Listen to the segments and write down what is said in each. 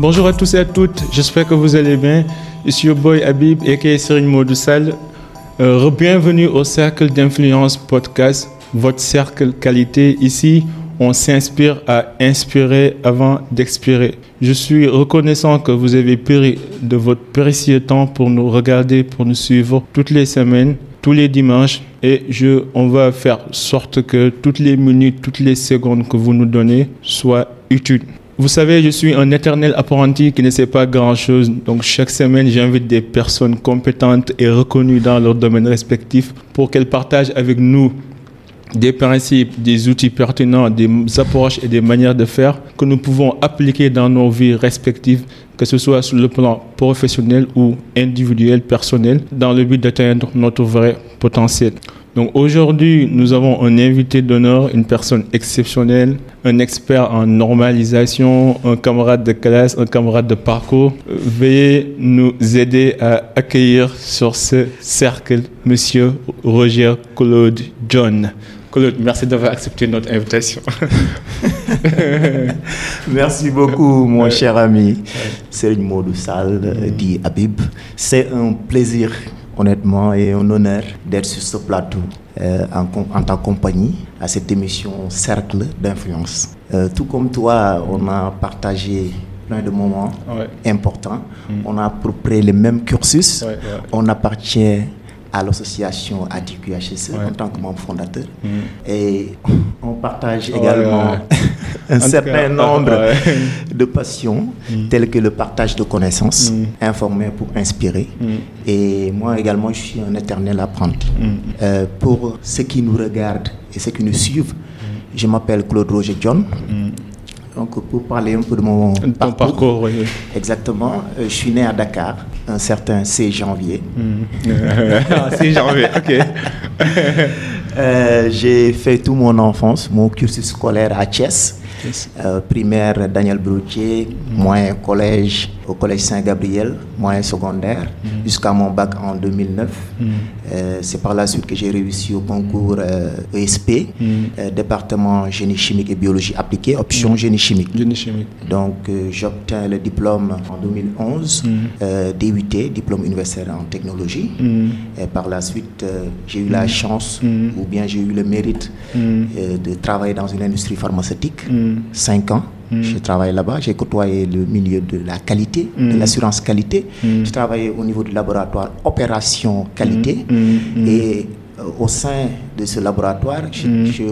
Bonjour à tous et à toutes, j'espère que vous allez bien. Suis your boy Habib et Serine Modoussal. Euh, bienvenue au Cercle d'Influence Podcast, votre cercle qualité. Ici, on s'inspire à inspirer avant d'expirer. Je suis reconnaissant que vous avez pris de votre précieux temps pour nous regarder, pour nous suivre toutes les semaines, tous les dimanches. Et je, on va faire sorte que toutes les minutes, toutes les secondes que vous nous donnez soient utiles. Vous savez, je suis un éternel apprenti qui ne sait pas grand-chose. Donc chaque semaine, j'invite des personnes compétentes et reconnues dans leur domaine respectif pour qu'elles partagent avec nous des principes, des outils pertinents, des approches et des manières de faire que nous pouvons appliquer dans nos vies respectives, que ce soit sur le plan professionnel ou individuel, personnel, dans le but d'atteindre notre vrai potentiel. Donc aujourd'hui, nous avons un invité d'honneur, une personne exceptionnelle, un expert en normalisation, un camarade de classe, un camarade de parcours. Veuillez nous aider à accueillir sur ce cercle Monsieur Roger Claude John. Claude, merci d'avoir accepté notre invitation. merci beaucoup, mon cher ami. C'est une mot de salle, dit Habib. C'est un plaisir honnêtement et un honneur d'être sur ce plateau euh, en, ta compagnie à cette émission Cercle d'influence. Euh, tout comme toi, on a partagé plein de moments importants. Mm. On a approprié les mêmes cursus. On appartient à l'association ADQHSE en tant que membre fondateur. Mm. Et on partage également un certain nombre de passions, mm. telles que le partage de connaissances, mm. informer pour inspirer. Et moi également, je suis un éternel apprenti. Euh, pour ceux qui nous regardent et ceux qui nous suivent, je m'appelle Claude Roger John. Donc, pour parler un peu de mon parcours, exactement, euh, je suis né à Dakar un certain 6 janvier. 6 ah, janvier, ok. Euh, j'ai fait toute mon enfance, mon cursus scolaire à Thiès. Euh, primaire Daniel Broutier, mm. moyen collège au collège Saint-Gabriel, moyen secondaire, mm. jusqu'à mon bac en 2009. Mm. Euh, c'est par la suite que j'ai réussi au concours ESP, e département génie chimique et biologie appliquée, option génie chimique. Donc j'obtiens le diplôme en 2011, DUT, diplôme universitaire en technologie. Et par la suite, j'ai eu la chance, ou bien j'ai eu le mérite de travailler dans une industrie pharmaceutique. 5 ans. Mm. J'ai travaillé là-bas, j'ai côtoyé le milieu de la qualité, de mm. l'assurance qualité. Mm. J'ai travaillé au niveau du laboratoire opération qualité. Et euh, au sein de ce laboratoire,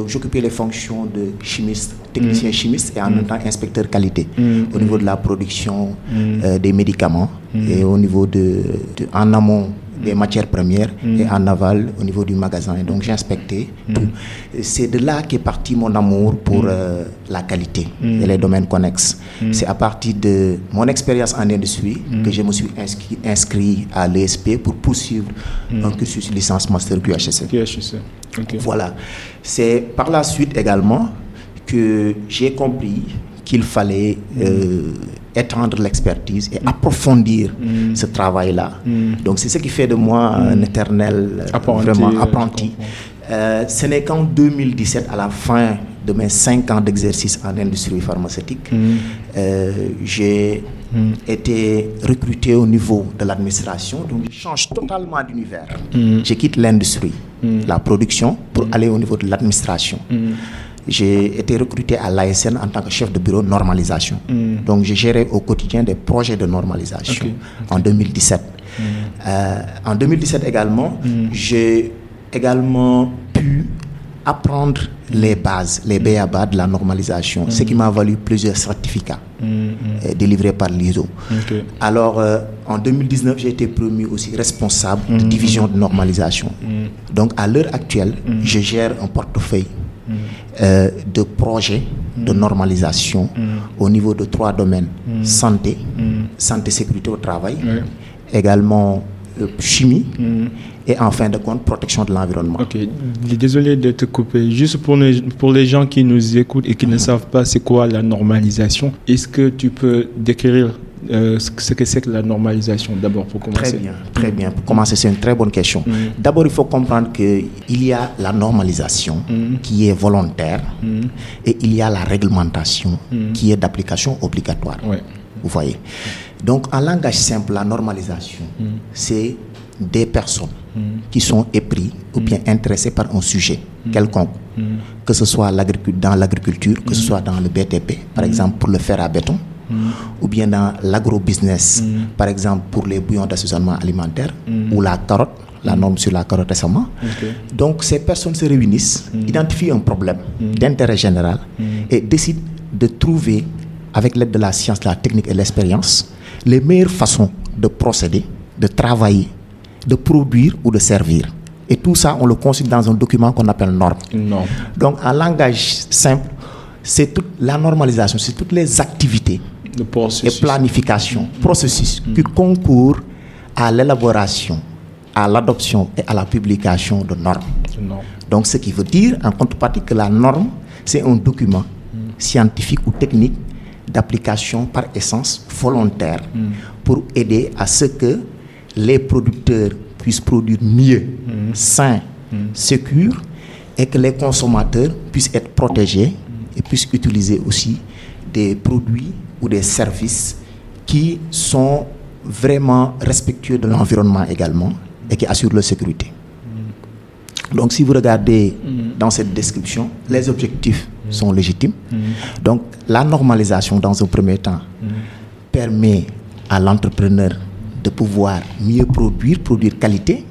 j'occupais les fonctions de chimiste, technicien chimiste et en même temps inspecteur qualité au niveau de la production euh, des médicaments et au niveau de en amont des matières premières et mm. en aval au niveau du magasin. Donc j'ai inspecté mm. tout. C'est de là qu'est parti mon amour pour mm. euh, la qualité et les domaines connexes. C'est à partir de mon expérience en industrie que je me suis inscrit, inscrit à l'ESP pour poursuivre un cursus licence master QHSC. Voilà. C'est par la suite également que j'ai compris qu'il fallait euh, étendre l'expertise et approfondir mm. ce travail-là. Mm. Donc c'est ce qui fait de moi un mm. éternel euh, apprenti, vraiment euh, apprenti. ce n'est qu'en 2017, à la fin de mes cinq ans d'exercice en industrie pharmaceutique, j'ai été recruté au niveau de l'administration. Donc je change totalement d'univers. Je quitte l'industrie, la production, pour aller au niveau de l'administration j'ai été recruté à l'ASN en tant que chef de bureau normalisation. Mm. Donc, j'ai géré au quotidien des projets de normalisation en 2017. Mm. Euh, en 2017 également, mm. j'ai également pu apprendre les bases, les BABA de la normalisation, ce qui m'a valu plusieurs certificats euh, délivrés par l'ISO. Alors, euh, en 2019, j'ai été promu aussi responsable de division de normalisation. Donc, à l'heure actuelle, je gère un portefeuille euh, de projets de normalisation au niveau de trois domaines. Santé, santé sécurité au travail, également euh, chimie. Et en fin de compte protection de l'environnement. Ok, désolé de te couper. Juste pour les, pour les gens qui nous écoutent et qui ne savent pas c'est quoi la normalisation, est-ce que tu peux décrire euh, ce que c'est que la normalisation d'abord pour commencer. Très bien, très bien. Pour commencer, c'est une très bonne question. Mm. D'abord, il faut comprendre qu'il y a la normalisation mm. qui est volontaire mm. et il y a la réglementation qui est d'application obligatoire. Vous voyez. Donc, en langage simple, la normalisation, c'est des personnes qui sont épris ou bien intéressées par un sujet quelconque, que ce soit dans l'agriculture, que ce soit dans le BTP, par exemple pour le fer à béton, ou bien dans l'agrobusiness, par exemple pour les bouillons d'assaisonnement alimentaire, ou la carotte, la norme sur la carotte récemment. Donc ces personnes se réunissent, identifient un problème d'intérêt général et décident de trouver, avec l'aide de la science, la technique et l'expérience, les meilleures façons de procéder, de travailler, de produire ou de servir. Et tout ça, on le consigne dans un document qu'on appelle norme. Donc, en langage simple, c'est toute la normalisation, c'est toutes les activités et planification, processus qui concourent à l'élaboration, à l'adoption et à la publication de normes. Donc, ce qui veut dire, en contrepartie, que la norme, c'est un document scientifique ou technique d'application par essence volontaire pour aider à ce que les producteurs puissent produire mieux, sain, sécure, et que les consommateurs puissent être protégés et puissent utiliser aussi des produits ou des services qui sont vraiment respectueux de l'environnement également et qui assurent leur sécurité. Donc si vous regardez dans cette description, les objectifs sont légitimes. Donc la normalisation dans un premier temps permet à l'entrepreneur de pouvoir mieux produire, produire qualité,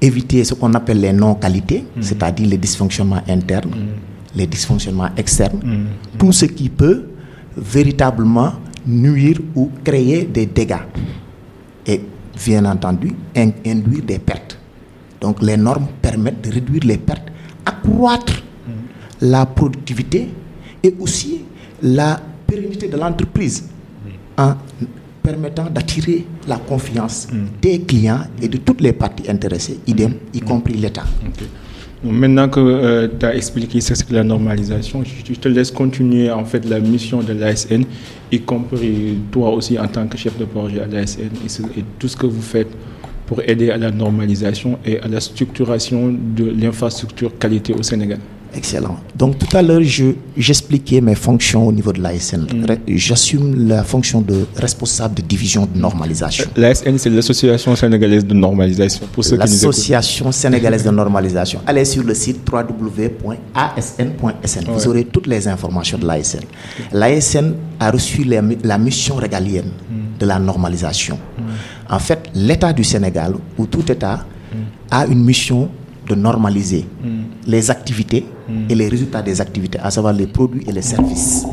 éviter ce qu'on appelle les non-qualités, c'est-à-dire les dysfonctionnements internes, les dysfonctionnements externes, tout ce qui peut véritablement nuire ou créer des dégâts. Et bien entendu, induire des pertes. Donc les normes permettent de réduire les pertes, accroître la productivité et aussi la pérennité de l'entreprise en permettant d'attirer la confiance des clients et de toutes les parties intéressées, idem, y compris l'État. Maintenant que tu as expliqué ce que la normalisation, je te laisse continuer en fait la mission de l'ASN, y compris toi aussi en tant que chef de projet à l'ASN et, tout ce que vous faites pour aider à la normalisation et à la structuration de l'infrastructure qualité au Sénégal. Excellent. Donc tout à l'heure, j'expliquais mes fonctions au niveau de l'ASN. J'assume la fonction de responsable de division de normalisation. L'ASN, c'est l'Association sénégalaise de normalisation. L'Association sénégalaise de normalisation. Allez sur le site www.asn.sn. Vous aurez toutes les informations de l'ASN. L'ASN a reçu la mission régalienne de la normalisation. En fait, l'État du Sénégal, ou tout État, a une mission de normaliser les activités et les résultats des activités, à savoir les produits et les services.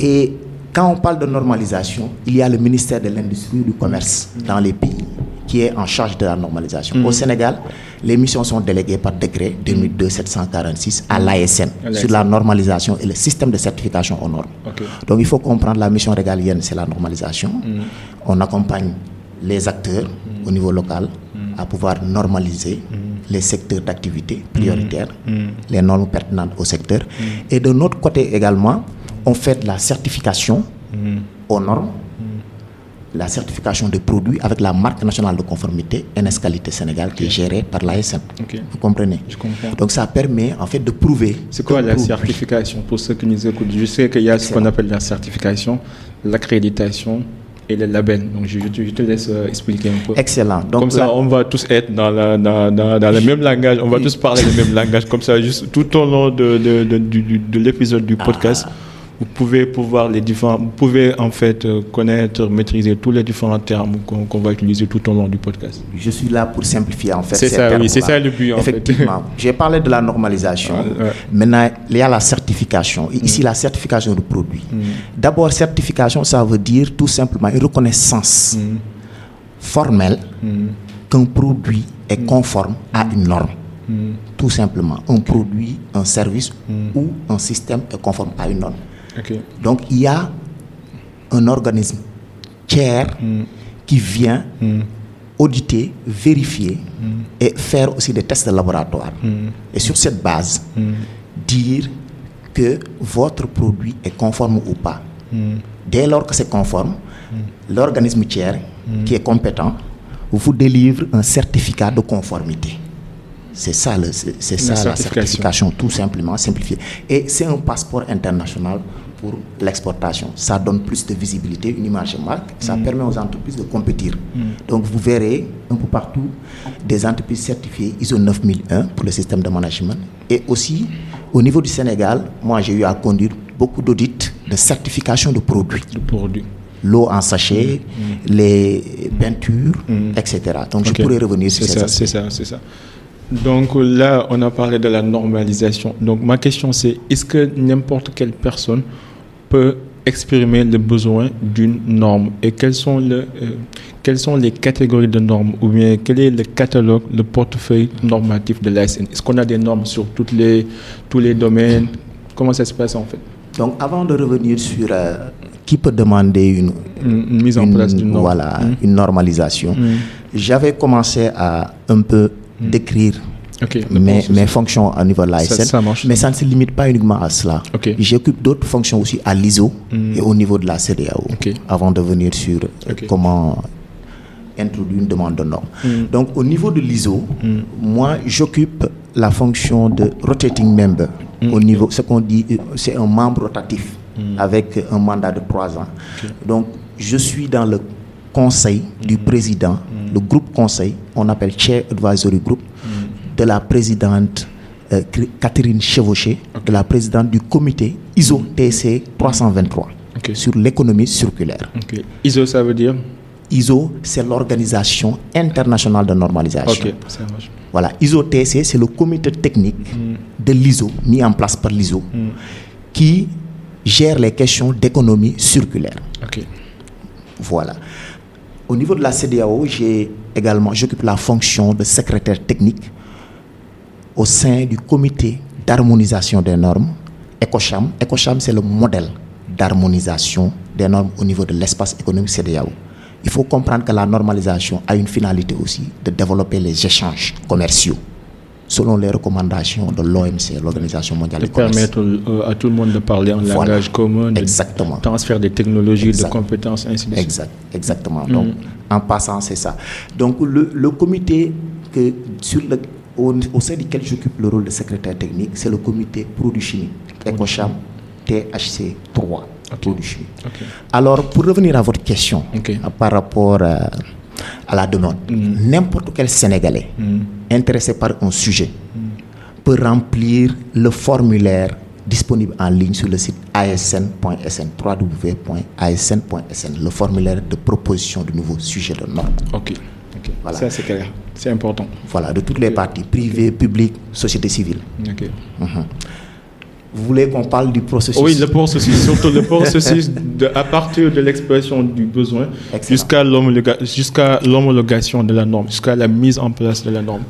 Et quand on parle de normalisation, il y a le ministère de l'Industrie et du Commerce dans les pays qui est en charge de la normalisation. Au Sénégal, les missions sont déléguées par décret 2002-746 à l'ASN sur la normalisation et le système de certification aux normes. Donc il faut comprendre la mission régalienne, c'est la normalisation. On accompagne les acteurs au niveau local à pouvoir normaliser les secteurs d'activité prioritaires, les normes pertinentes au secteur. Et de notre côté également, on fait de la certification aux normes, la certification des produits avec la marque nationale de conformité NS Qualité Sénégal qui est gérée par l'ASN. Vous comprenez? Je comprends. Donc ça permet en fait de prouver. C'est quoi la certification pour ceux qui nous écoutent? Je sais qu'il y a ce qu'on appelle la certification, l'accréditation et le label. Donc, je, te laisse expliquer un peu. Excellent. Donc, comme ça, on va tous être dans, la, dans, dans, dans le même langage, on va tous parler le même langage. Comme ça, juste tout au long de, de, de, de l'épisode du podcast, vous pouvez pouvoir les différents, vous pouvez en fait connaître, maîtriser tous les différents termes qu'on va utiliser tout au long du podcast. Je suis là pour simplifier en fait. C'est ça, oui, c'est ça le but en Effectivement. J'ai parlé de la normalisation. Ouais. Maintenant, il y a la certification. Ici, la certification du produit. D'abord, certification, ça veut dire tout simplement une reconnaissance formelle qu'un produit est conforme à une norme. Tout simplement, un produit, un service ou un système est conforme à une norme. Okay. Donc il y a un organisme tiers qui vient auditer, vérifier et faire aussi des tests de laboratoire. Et sur cette base, dire que votre produit est conforme ou pas. Dès lors que c'est conforme, l'organisme tiers qui est compétent vous délivre un certificat de conformité. C'est ça, c'est ça la certification, tout simplement simplifié. Et c'est un passeport international pour l'exportation. Ça donne plus de visibilité, une image marque, ça permet aux entreprises de compétir. Donc vous verrez un peu partout des entreprises certifiées ISO 9001 pour le système de management. Et aussi, au niveau du Sénégal, moi j'ai eu à conduire beaucoup d'audits de certification de produits. De produits l'eau en sachet, les peintures, etc. Donc je pourrais revenir sur ça, c'est ça, c'est ça. Donc là, on a parlé de la normalisation. Donc ma question c'est, est-ce que n'importe quelle personne peut exprimer le besoin d'une norme et quelles sont, le, euh, quelles sont les catégories de normes ou bien quel est le catalogue, le portefeuille normatif de l'ASN Est-ce qu'on a des normes sur toutes les, tous les domaines? Comment ça se passe en fait? Donc avant de revenir sur euh, qui peut demander une, une, une mise en une- place d'une norme. voilà, Mm. une normalisation, Mm. j'avais commencé à un peu décrire Ok, le mes, fonctions au niveau de. Ça- ça marche. Mais ça ne se limite pas uniquement à cela. J'occupe d'autres fonctions aussi à l'ISO et au niveau de la CDAO avant de venir sur comment introduire une demande de norme. Mm. Donc au niveau de l'ISO, moi j'occupe la fonction de rotating member. Mm. Au niveau, ce qu'on dit, euh, c'est un membre rotatif avec un mandat de trois ans. Donc je suis dans le conseil du président, le groupe conseil, on appelle Chair Advisory Group, de la présidente euh, Catherine Chevauché, de la présidente du comité ISO TC 323 Ok. sur l'économie circulaire. ISO, ça veut dire? ISO, c'est l'organisation internationale de normalisation. Voilà, ISO TC, c'est le comité technique de l'ISO, mis en place par l'ISO, qui gère les questions d'économie circulaire. Voilà. Au niveau de la CDAO, j'ai également, j'occupe la fonction de secrétaire technique au sein du comité d'harmonisation des normes, ECOCHAM. ECOCHAM, c'est le modèle d'harmonisation des normes au niveau de l'espace économique CDAO. Il faut comprendre que la normalisation a une finalité aussi de développer les échanges commerciaux selon les recommandations de l'OMC, l'Organisation mondiale de du commerce. permettre euh, à tout le monde de parler un Voilà. langage commun, de Exactement. transfert des technologies, Exact. de compétences, ainsi de suite. Exact, exactement. Donc, en passant, c'est ça. Donc, le, le comité que, sur le, au, au sein duquel j'occupe le rôle de secrétaire technique, c'est le comité produits chimiques, EcoCham THC 3, produits chimiques. Ok. Alors, pour revenir à votre question euh, par rapport euh, à la demande, n'importe quel Sénégalais intéressé par un sujet peut remplir le formulaire disponible en ligne sur le site asn.sn, www.asn.sn, le formulaire de proposition de nouveaux sujets de normes. Ok. Ok. Voilà. Ça, c'est clair. C'est important. Voilà, de toutes les parties, privées, publiques, société civile. Ok. Vous voulez qu'on parle du processus? Oui, le processus, surtout le processus de, à partir de l'expression du besoin jusqu'à l'homologation de la norme, jusqu'à la mise en place de la norme.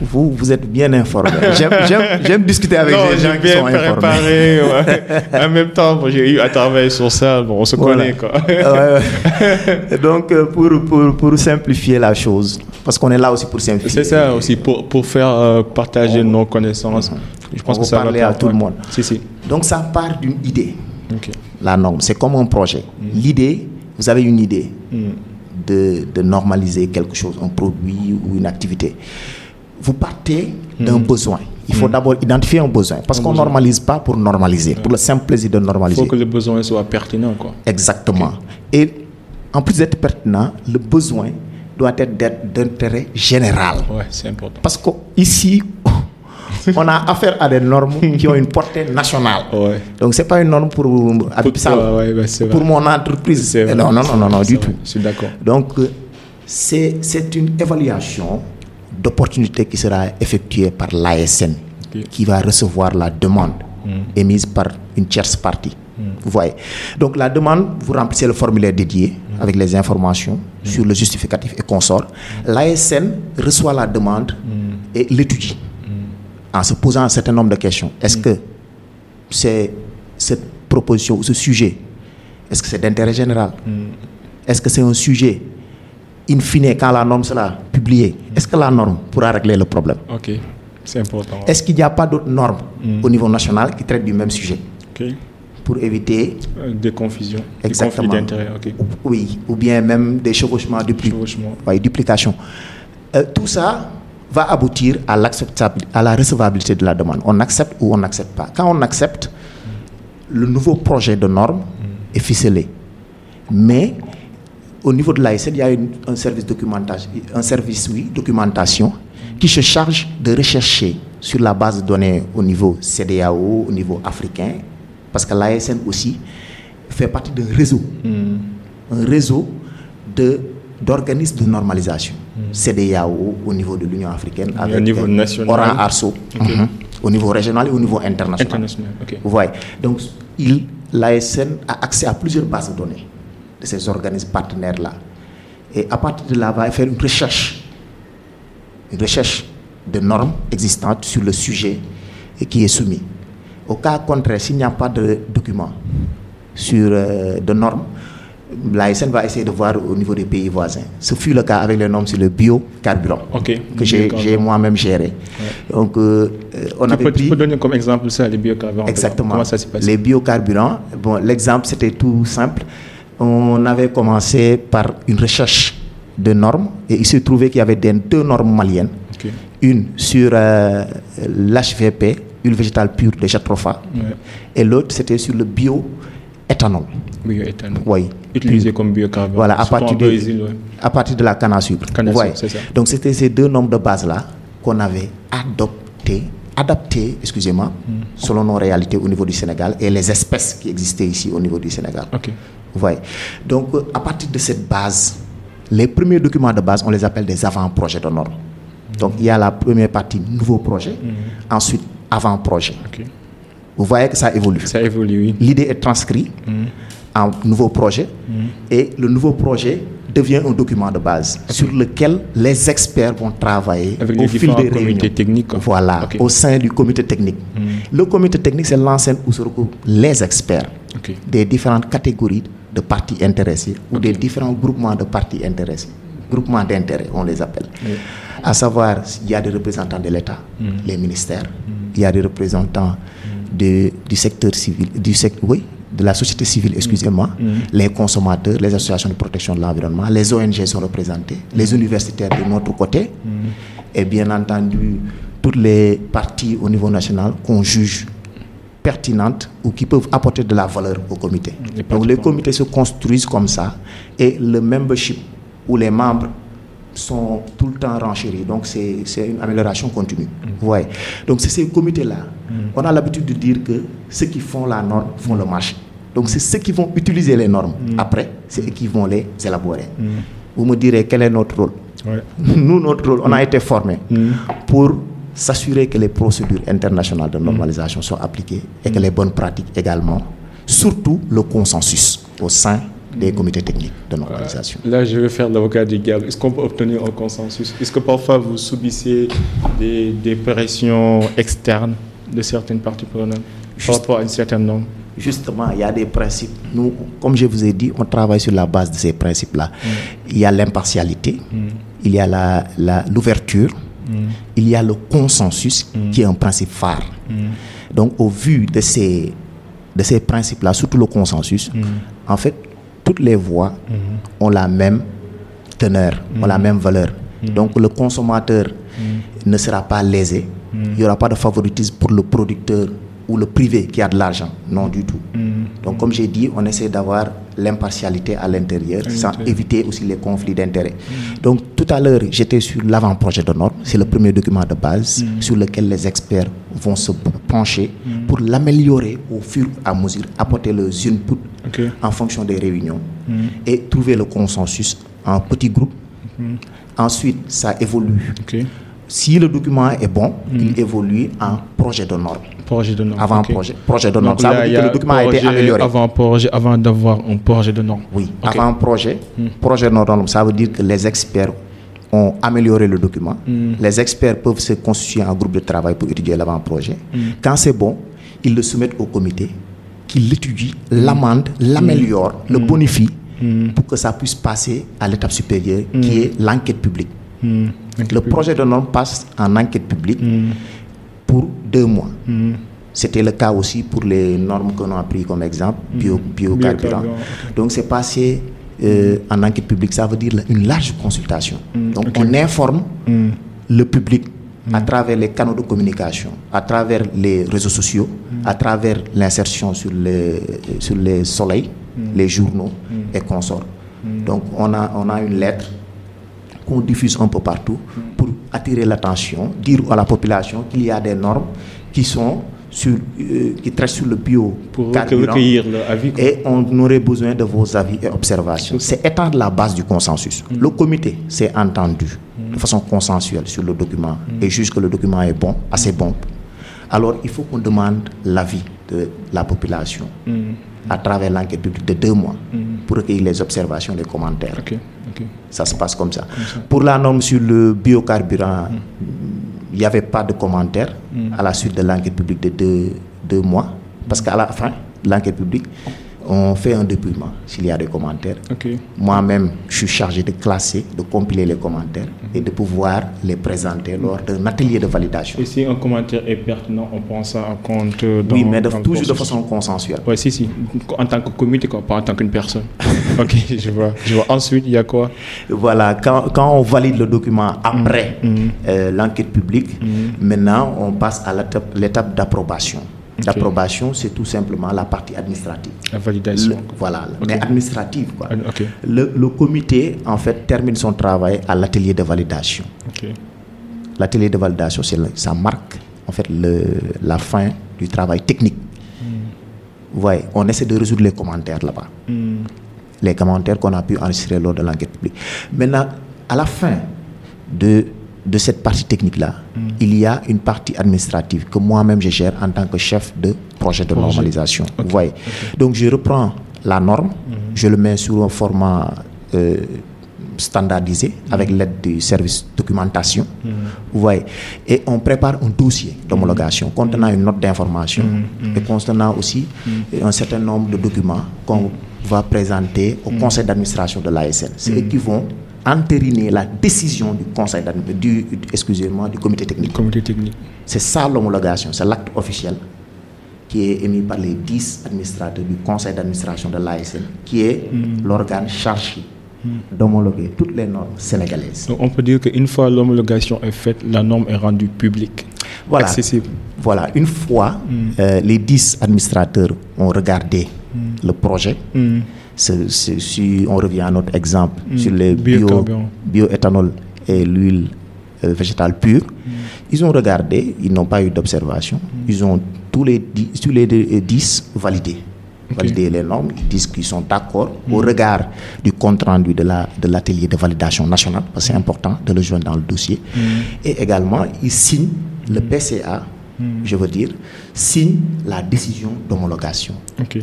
Vous, vous êtes bien informé. J'aime- discuter avec non, des gens qui bien sont informés. préparé. ouais. en même temps, j'ai eu à travailler sur ça. Bon, on se Voilà. connaît, quoi. Ouais. Donc, euh, pour, pour, pour simplifier la chose, parce qu'on est là aussi pour simplifier. C'est ça aussi, pour, pour faire euh, partager nos connaissances. Je pense On que ça parler va à tout le monde. Si, si. Donc, ça part d'une idée. Ok. La norme, c'est comme un projet. L'idée, vous avez une idée de, de normaliser quelque chose, un produit ou une activité. Vous partez d'un besoin. Il faut d'abord identifier un besoin. Parce qu'on ne normalise pas pour normaliser, pour le simple plaisir de Il normaliser. faut que le besoin soit pertinent, quoi. Exactement. Et en plus d'être pertinent, le besoin doit être d'intérêt général. Ouais, c'est important. Parce qu'ici, on a affaire à des normes qui ont une portée nationale. Ouais. Donc, ce n'est pas une norme pour toi, ouais, pour vrai. mon entreprise. Non, non, non, non, non, du vrai. tout. Je suis d'accord. Donc, euh, c'est une évaluation d'opportunité qui sera effectuée par l'ASN, qui va recevoir la demande émise par une tierce partie. Vous voyez. Donc, la demande, vous remplissez le formulaire dédié avec les informations sur le justificatif et consort. L'ASN reçoit la demande et l'étudie. En se posant un certain nombre de questions. Est-ce que c'est cette proposition ou ce sujet, est-ce que c'est d'intérêt général? Est-ce que c'est un sujet in fine quand la norme sera publiée Est-ce que la norme pourra régler le problème? Ok. C'est important. Est-ce qu'il n'y a pas d'autres normes au niveau national qui traitent du même sujet? Ok. pour éviter, Euh, Des confusions. Exactement. Des conflits d'intérêts. Ok. ou- oui, ou bien même des chevauchements, dupli- Chevauchement. ouais, duplication Euh, Tout ça va aboutir à, à la recevabilité de la demande. On accepte ou on n'accepte pas. Quand on accepte, le nouveau projet de norme est ficelé. Mais au niveau de l'ASN, il y a une- un service documentation, un service oui, documentation qui se charge de rechercher sur la base de données au niveau CDAO, au niveau africain, parce que l'ASN aussi fait partie d'un réseau, un réseau de d'organismes de normalisation, CDAO au niveau de l'Union africaine, avec niveau euh, national. Oran Arso, mhm, au niveau régional et au niveau international. Vous voyez. Donc, l'ASN a accès à plusieurs bases de données de ces organismes partenaires-là. Et à partir de là, va faire une recherche, une recherche de normes existantes sur le sujet et qui est soumis. Au cas contraire, s'il n'y a pas de document sur euh, de normes, l'ASN va essayer de voir au niveau des pays voisins. Ce fut le cas avec les normes sur le biocarburant Ok. que j'ai moi-même géré. Donc, euh, euh, on Tu avait peux, tu pris... peux donner comme exemple ça, les biocarburants. Exactement. Comment ça s'est passé? Les biocarburants, bon, l'exemple c'était tout simple. On avait commencé par une recherche de normes et il se trouvait qu'il y avait deux normes maliennes. Une sur euh, l'HVP, huile végétale pure de Jatropha, Ouais. et l'autre c'était sur le bioéthanol. Bioéthanol. Oui. Utilisé comme biocarburant. Voilà, à partir, de, Brésil, ouais. à partir de la canne à sucre. Canne à sucre, ça. Donc c'était ces deux nombres de base-là qu'on avait adopté, adapté, excusez-moi, Hmm. selon nos réalités au niveau du Sénégal et les espèces qui existaient ici au niveau du Sénégal. Ok. Vous voyez. Donc à partir de cette base, les premiers documents de base, on les appelle des avant-projets de normes. Donc il y a la première partie nouveau projet, ensuite avant-projet. Vous voyez que ça évolue. Ça évolue, oui. L'idée est transcrite en nouveau projet et le nouveau projet devient un document de base sur lequel les experts vont travailler Avec au fil des réunions. techniques, quoi. Voilà, au sein du comité technique. Le comité technique, c'est l'enseigne où se regroupent les experts des différentes catégories de parties intéressées ou des différents groupements de parties intéressées. Groupements d'intérêt, on les appelle. À savoir, il y a des représentants de l'État, les ministères, il y a des représentants de- du secteur civil, du sec- oui, de la société civile, excusez-moi, les consommateurs, les associations de protection de l'environnement, les ONG sont représentés, les universitaires de notre côté, et bien entendu, toutes les parties au niveau national qu'on juge pertinentes ou qui peuvent apporter de la valeur au comité. Donc les comités se construisent comme ça et le membership ou les membres sont tout le temps renchéris. Donc c'est une amélioration continue. Vous voyez. Donc c'est ces comités-là. On a l'habitude de dire que ceux qui font la norme font le marché. Donc c'est ceux qui vont utiliser les normes. Après, c'est eux qui vont les élaborer. Vous me direz quel est notre rôle? Ouais. nous, notre rôle, on a été formés pour s'assurer que les procédures internationales de normalisation sont appliquées et que les bonnes pratiques également, surtout le consensus au sein des comités techniques de normalisation. Là, je vais faire l'avocat du diable. Est-ce qu'on peut obtenir un consensus? Est-ce que parfois vous subissez des, des pressions externes de certaines parties prenantes par rapport à une certaine norme? Justement, il y a des principes. Nous, comme je vous ai dit, on travaille sur la base de ces principes-là. Il y a l'impartialité, il y a la- la- l'ouverture, il y a le consensus qui est un principe phare. Donc, au vu de ces, de ces principes-là, surtout le consensus, en fait, toutes les voix ont la même teneur, ont la même valeur. Donc, le consommateur ne sera pas lésé. Il n'y aura pas de favoritisme pour le producteur ou le privé qui a de l'argent. Non du tout. Donc, comme j'ai dit, on essaie d'avoir l'impartialité à l'intérieur sans éviter aussi les conflits d'intérêts. Donc, tout à l'heure, j'étais sur l'avant-projet de norme. C'est le premier document de base sur lequel les experts vont se pencher pour l'améliorer au fur et à mesure, apporter leurs inputs en fonction des réunions et trouver le consensus en petits groupes. Ensuite, ça évolue. Si le document est bon, il évolue en projet de norme. Projet de norme. Avant projet, projet de norme. Donc Ça là, veut dire que le document a été amélioré. Avant, projet, avant d'avoir un projet de norme. Oui, avant projet, projet de norme, ça veut dire que les experts ont amélioré le document. Les experts peuvent se constituer en groupe de travail pour étudier l'avant-projet. Quand c'est bon, ils le soumettent au comité, qui l'étudie, l'amende, l'améliore, le bonifie pour que ça puisse passer à l'étape supérieure qui est l'enquête publique. Hmm. Le projet de norme passe en enquête publique pour deux mois. C'était le cas aussi pour les normes que l'on a pris comme exemple, bio, biocarburant. Biocarburant, Donc c'est passé euh, en enquête publique, ça veut dire une large consultation. Donc on informe le public à travers les canaux de communication, à travers les réseaux sociaux, à travers l'insertion sur les, sur les soleils, les journaux et consorts. Donc on a, on a une lettre qu'on diffuse un peu partout pour attirer l'attention, dire à la population qu'il y a des normes qui sont sur, euh, qui traitent sur le bio Pour recueillir avis. Et on aurait besoin de vos avis et observations. C'est étendre la base du consensus. Le comité s'est entendu de façon consensuelle sur le document et juge que le document est bon, assez bon. Alors il faut qu'on demande l'avis de la population à travers l'enquête publique de deux mois pour recueillir les observations, les commentaires. Ça se passe comme ça. Pour la norme sur le biocarburant, il n'y avait pas de commentaires à la suite de l'enquête publique de deux, deux mois. Parce qu'à la fin l'enquête publique, on fait un dépouillement s'il y a des commentaires. Ok. Moi-même, je suis chargé de classer, de compiler les commentaires et de pouvoir les présenter lors d'un atelier de validation. Et si un commentaire est pertinent, on prend ça en compte dans, oui, mais de- dans le toujours de façon consensuelle. Ouais, si, si. En tant que comité, quoi, pas en tant qu'une personne. ok, je vois. Je vois. Ensuite, il y a quoi? Voilà, quand, quand on valide le document après euh, l'enquête publique, maintenant on passe à l'étape- l'étape L'approbation, c'est tout simplement la partie administrative. La validation. Le- voilà, mais administrative. Quoi. Le, le comité, en fait, termine son travail à l'atelier de validation. L'atelier de validation, ça marque en fait le- la fin du travail technique. Vous voyez, on essaie de résoudre les commentaires là-bas. Les commentaires qu'on a pu enregistrer lors de l'enquête publique. Maintenant, à la fin de, de cette partie technique-là, il y a une partie administrative que moi-même je gère en tant que chef de projet de Projet. normalisation. Vous voyez. Donc, je reprends la norme, je le mets sur un format euh, standardisé avec l'aide du service documentation. Vous voyez. Et on prépare un dossier d'homologation contenant une note d'information et contenant aussi un certain nombre de documents qu'on va présenter au conseil d'administration de l'ASN. C'est eux qui vont entériner la décision du conseil du, excusez-moi, du comité technique. Comité technique. C'est ça l'homologation, c'est l'acte officiel qui est émis par les 10 administrateurs du conseil d'administration de l'ASN, qui est l'organe chargé d'homologuer toutes les normes sénégalaises. Donc, on peut dire qu'une fois l'homologation est faite, la norme est rendue publique, Voilà. accessible. Voilà, une fois euh, les 10 administrateurs ont regardé le projet, si on revient à notre exemple sur les bio, Biocarburant. bioéthanol et l'huile euh, végétale pure, ils ont regardé, ils n'ont pas eu d'observation, ils ont tous les 10, tous les deux- euh, 10 validé. Validé les normes, ils disent qu'ils sont d'accord au regard du compte rendu de la de l'atelier de validation nationale, parce que c'est important de le joindre dans le dossier. Et également, ils signent le PCA, je veux dire, signe la décision d'homologation.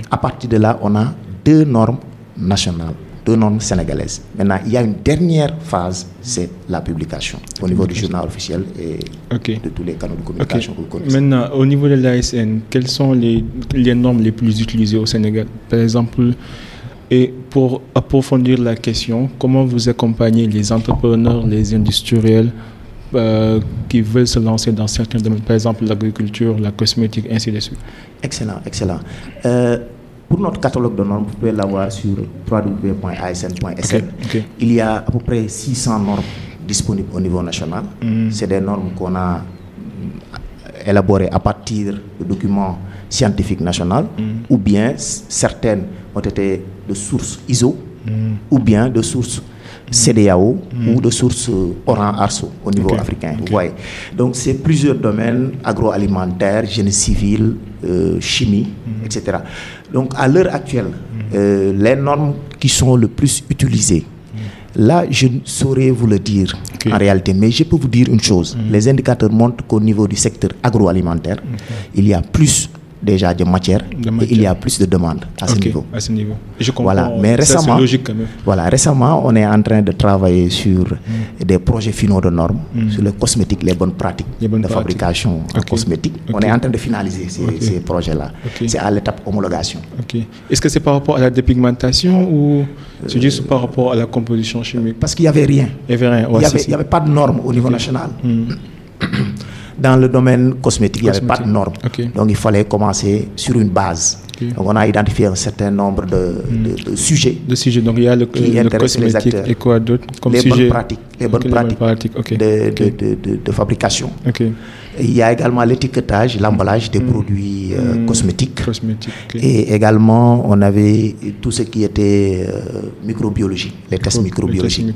À partir de là, on a deux normes nationales, deux normes sénégalaises. Maintenant, il y a une dernière phase, c'est la publication au niveau du journal officiel et de tous les canaux de communication que vous connaissez. Maintenant, au niveau de l'ASN, quelles sont les, les normes les plus utilisées au Sénégal? Par exemple, et pour approfondir la question, comment vous accompagnez les entrepreneurs, les industriels euh, qui veulent se lancer dans certains domaines, par exemple l'agriculture, la cosmétique, ainsi de suite? Excellent, excellent. Euh, pour notre catalogue de normes, vous pouvez l'avoir sur www.asn.sn. Il y a à peu près 600 normes disponibles au niveau national. C'est des normes qu'on a mm, élaborées à partir de documents scientifiques nationaux ou bien certaines ont été de sources ISO ou bien de sources CDAO ou de sources Oran Arso au niveau africain. ok. Vous voyez. Donc c'est plusieurs domaines agroalimentaire, génie civil, euh, chimie, etc. Donc à l'heure actuelle, euh, les normes qui sont le plus utilisées, là je ne saurais vous le dire en réalité, mais je peux vous dire une chose. Les indicateurs montrent qu'au niveau du secteur agroalimentaire, il y a plus déjà de matière, De et il y a plus de demandes à ce niveau. à ce niveau. Je comprends. Voilà, mais récemment, logique quand même. voilà, récemment, on est en train de travailler sur des projets finaux de normes, sur les cosmétiques, les bonnes pratiques Les bonnes de pratiques. fabrication en Ok. cosmétique. On est en train de finaliser ces, projets-là. C'est à l'étape homologation. Est-ce que c'est par rapport à la dépigmentation ou c'est juste par rapport à la composition chimique? Parce qu'il n'y avait rien. Il y avait rien. Il Ouais, n'y avait, il y avait pas de normes au niveau national. Dans le domaine cosmétique, il n'y avait pas de Cosmétique. normes. Donc il fallait commencer sur une base. Donc on a identifié un certain nombre de, de, de sujets. De sujets. Donc il y a le, qui le intéressent les cosmétique acteurs. et quoi d'autre comme les sujet? bonnes pratiques, les bonnes pratiques, de, fabrication. Il y a également l'étiquetage, l'emballage des produits euh, cosmétiques. Cosmétique. ok. Et également, on avait tout ce qui était euh, microbiologie, les tests microbiologiques.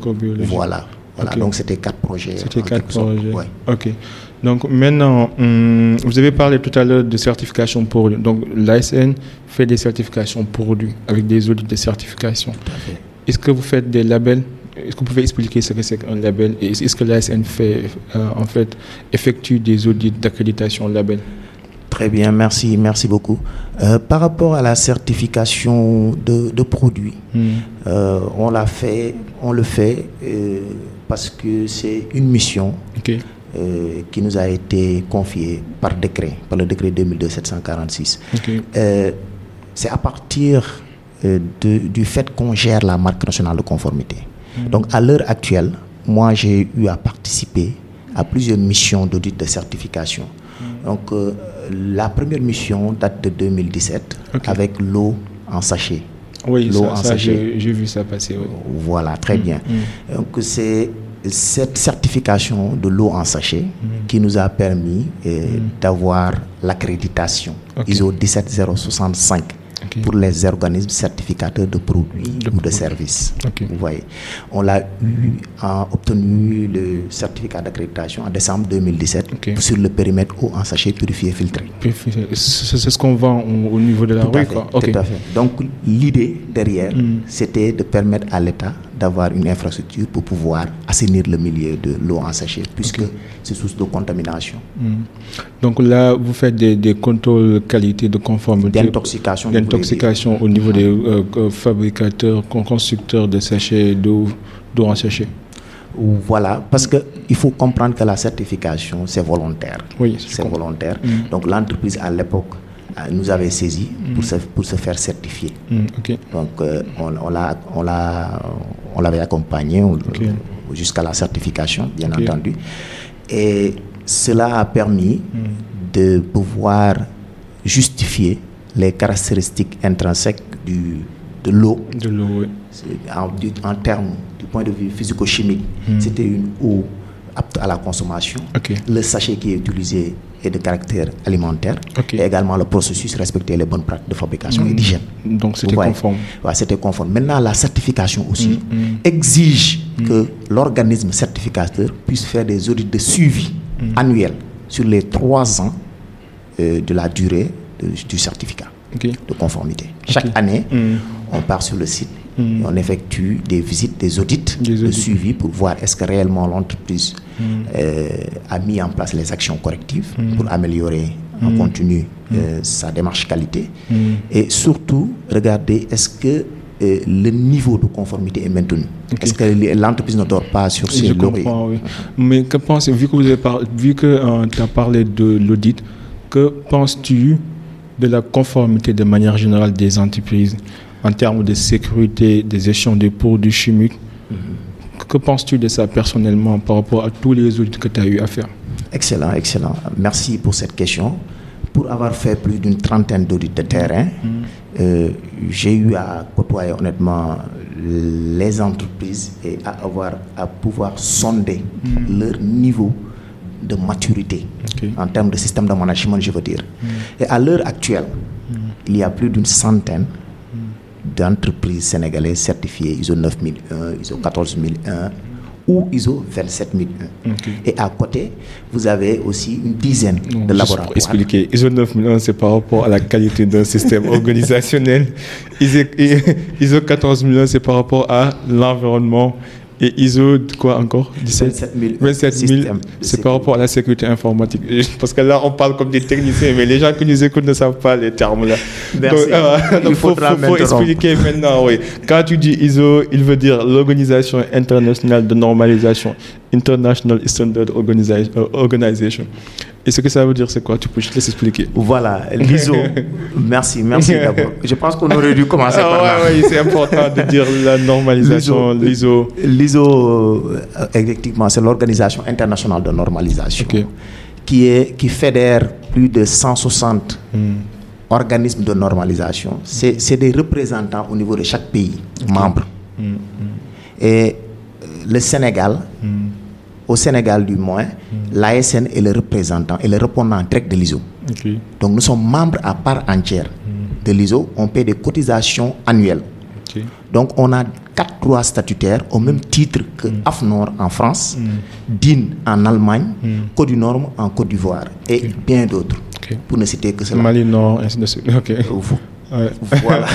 Voilà. voilà. Donc, c'était quatre projets. C'était quatre projets. Ouais. Ok. Donc maintenant, hum, vous avez parlé tout à l'heure de certification produit. Donc l'ASN fait des certifications produits avec des audits de certification. Est-ce que vous faites des labels? Est-ce que vous pouvez expliquer ce que c'est qu'un label? Et est-ce que l'ASN fait, euh, en fait, effectue des audits d'accréditation label? Très bien, merci, merci beaucoup. Euh, par rapport à la certification de, de produits, Hmm. euh, on l'a fait, on le fait euh, parce que c'est une mission. Euh, qui nous a été confiée par décret, par le décret 2002-746. Ok. Euh, c'est à partir euh, de- du fait qu'on gère la marque nationale de conformité. Donc à l'heure actuelle, moi j'ai eu à participer à plusieurs missions d'audit de certification. Donc euh, la première mission date de 2017 Ok. avec l'eau en sachet. Oui, L'eau en ça, sachet. j'ai vu ça passer. oui. Voilà, très bien. Donc c'est cette certification de l'eau en sachet qui nous a permis euh, d'avoir l'accréditation. ISO 17065 Ok. pour les organismes certificateurs de produits De ou de services. Vous voyez, on l'a eu, a obtenu le certificat d'accréditation en décembre 2017 Ok. sur le périmètre eau en sachet purifié et filtré. C'est ce qu'on vend au, au niveau de la Tout à rue. fait, tout à fait. Donc l'idée derrière, Mm. c'était de permettre à l'État d'avoir une infrastructure pour pouvoir assainir le milieu de l'eau en sachet, puisque c'est source de contamination, Hmm. Donc là, vous faites des, des contrôles qualité de conformité. d'intoxication. D'intoxication au niveau des euh, euh, fabricateurs, con- constructeurs de sachets d'eau en sachet. Voilà, parce qu'il faut comprendre que la certification, c'est volontaire. Oui, c'est volontaire. Mm. Donc l'entreprise, à l'époque, nous avait saisi pour, se, pour se faire certifier. Hmm, ok. Donc, euh, on, on l'a, on l'a, on l'avait accompagné jusqu'à la certification, bien entendu. Et cela a permis Hmm. de pouvoir justifier les caractéristiques intrinsèques du, de l'eau De l'eau, oui. En, termes du point de vue physico-chimique. Hmm. C'était une eau apte à la consommation. Ok. Le sachet qui est utilisé est de caractère alimentaire. Et également le processus respectait les bonnes pratiques de fabrication et d'hygiène. Donc c'était conforme. Ouais, c'était conforme. Maintenant, la certification aussi Mm, mm. exige que l'organisme certificateur puisse faire des audits de suivi Mm. annuels sur les trois ans euh, de la durée de- du certificat de conformité. Chaque année, Mm. on part sur le site Mm. et on effectue des visites, des audits, Des de suivi pour voir est-ce que réellement l'entreprise euh, a mis en place les actions correctives pour améliorer en continu euh, sa démarche qualité. Mm. et surtout regarder est-ce que euh, le niveau de conformité est maintenu? Est-ce que l'entreprise ne dort pas sur ses Je lauriers? comprends, oui. Mais que penses vu que vous avez par- vu que tu as parlé de l'audit, que penses-tu de la conformité de manière générale des entreprises en termes de sécurité des échanges de produits chimiques? Que penses-tu de ça personnellement par rapport à tous les audits que tu as eu à faire? Excellent, excellent. Merci pour cette question. Pour avoir fait plus d'une trentaine d'audits de terrain, euh, j'ai eu à côtoyer honnêtement les entreprises et à avoir à pouvoir sonder leur niveau de maturité en termes de système de management, je veux dire. Et à l'heure actuelle, il y a plus d'une centaine d'entreprises sénégalaises certifiées ISO 9001, ISO 14001 ou ISO 27001. Ok. Et à côté, vous avez aussi une dizaine de Juste pour laboratoires. expliquer, ISO 9001, c'est par rapport à la qualité d'un système organisationnel. ISO, ISO 14001, c'est par rapport à l'environnement. Et ISO, quoi encore 17 27000, 27 000, système de c'est par rapport à la sécurité informatique. Parce que là, on parle comme des techniciens, mais les gens qui nous écoutent ne savent pas les termes là. Merci. Donc, euh, Il donc, faut, faut- expliquer maintenant, oui. Quand tu dis ISO, il veut dire l'Organisation internationale de normalisation, International Standard euh, Organization. Et ce que ça veut dire, c'est quoi? Tu peux juste laisser expliquer. Voilà, l'ISO. merci, merci d'abord. Je pense qu'on aurait dû commencer par là. Ah ouais, ouais, c'est important de dire la normalisation, l'ISO. L'ISO, euh, effectivement, c'est l'Organisation internationale de normalisation qui, est, qui fédère plus de 160 Hmm. organismes de normalisation, c'est des représentants au niveau de chaque pays membre. Et euh, le Sénégal, au Sénégal du moins, l'ASN est le représentant et le répondant direct de l'ISO. Donc nous sommes membres à part entière de l'ISO. On paie des cotisations annuelles. Donc on a quatre droits statutaires au même titre que AFNOR en France, DIN en Allemagne, Code du Norme en Côte d'Ivoire et bien d'autres. Pour ne citer que cela. Mali Nord, ainsi de suite. Ok. Voilà.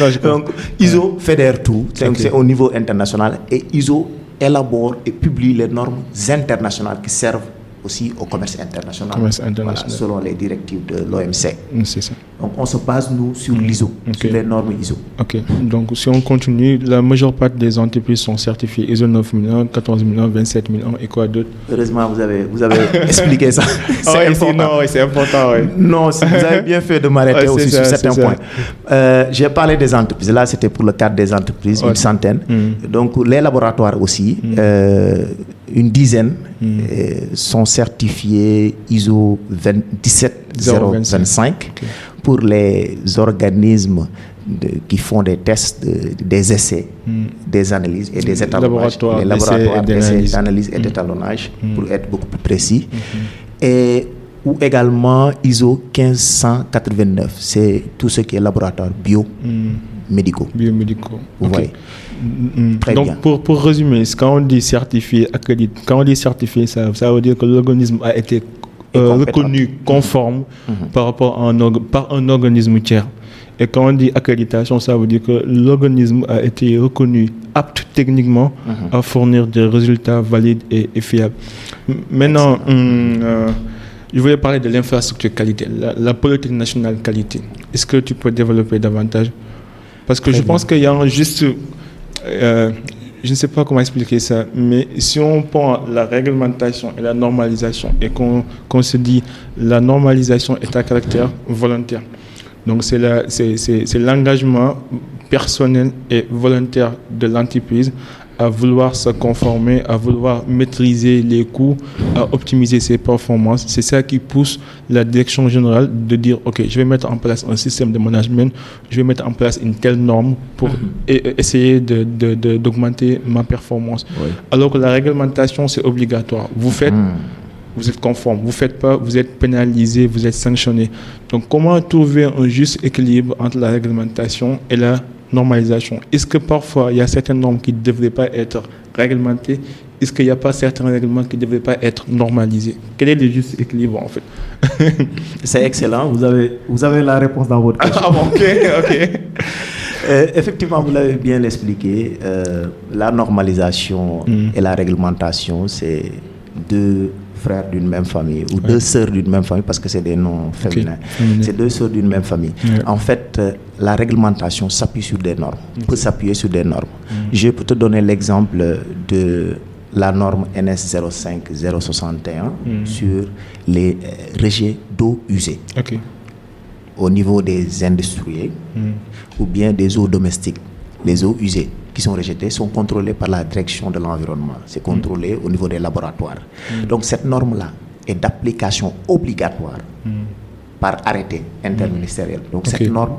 Donc, ISO fédère tout, c'est au niveau international, et ISO élabore et publie les normes internationales qui servent aussi au commerce international, Commerce international. Voilà, selon les directives de l'OMC. Ça. Donc on se base, nous, sur l'ISO, sur les normes ISO. Ok, donc si on continue, la majeure partie des entreprises sont certifiées ISO 9001, 14001, 27001 et quoi d'autre? Heureusement, vous avez, vous avez expliqué ça. C'est important. Oui, c'est important. oui. Non, si vous avez bien fait de m'arrêter aussi ça, sur certains points. Euh, J'ai parlé des entreprises. Là, c'était pour le cadre des entreprises, une centaine. Mm. Donc, les laboratoires aussi, euh, une dizaine euh, sont certifiés ISO 20 17025 Ok. pour les organismes de- qui font des tests, de- des essais, des analyses et des étalonnages. Les laboratoires d'essais, d'analyse. et d'étalonnage pour être beaucoup plus précis. Et ou également ISO 1589, c'est tout ce qui est laboratoire bio, médicaux. Biomédicaux. Vous voyez. Très Donc, bien. Pour, pour résumer, quand on dit certifié, accrédité, quand on dit certifié, ça, ça veut dire que l'organisme a été euh, reconnu conforme par rapport à un, org- par un organisme tiers. Et quand on dit accréditation, ça veut dire que l'organisme a été reconnu apte techniquement à fournir des résultats valides et, et fiables. Maintenant, hum, euh, je voulais parler de l'infrastructure qualité, la, la politique nationale qualité. Est-ce que tu peux développer davantage? Parce que je pense qu'il y a un juste euh, je ne sais pas comment expliquer ça, mais si on prend la réglementation et la normalisation et qu'on se dit la normalisation est à caractère volontaire, donc c'est l'engagement personnel et volontaire de l'entreprise à vouloir se conformer, à vouloir maîtriser les coûts, à optimiser ses performances. C'est ça qui pousse la direction générale de dire, OK, je vais mettre en place un système de management, je vais mettre en place une telle norme pour e- essayer de- de- de- d'augmenter ma performance. Alors que la réglementation, c'est obligatoire. Vous faites, vous êtes conforme. Vous faites pas, vous êtes pénalisé, vous êtes sanctionné. Donc, comment trouver un juste équilibre entre la réglementation et la normalisation Est-ce que parfois, il y a certaines normes qui ne devraient pas être réglementées? Est-ce qu'il n'y a pas certains règlements qui ne devraient pas être normalisés? Quel est le juste équilibre, en fait? C'est excellent, vous avez, vous avez la réponse dans votre question. Ah, bon, ok, ok. Euh, effectivement, vous l'avez bien expliqué, euh, la normalisation et la réglementation, c'est deux frères d'une même famille ou deux sœurs d'une même famille parce que c'est des noms féminins. Féminin. C'est deux sœurs d'une même famille. Ouais. En fait, euh, la réglementation s'appuie sur des normes, peut s'appuyer sur des normes. Je peux te donner l'exemple de la norme NS 05 061 sur les euh, rejets d'eau usée au niveau des industriels ou bien des eaux domestiques. Les eaux usées qui sont rejetées sont contrôlées par la direction de l'environnement. C'est contrôlé au niveau des laboratoires. Donc cette norme-là est d'application obligatoire par arrêté interministériel. Donc cette norme,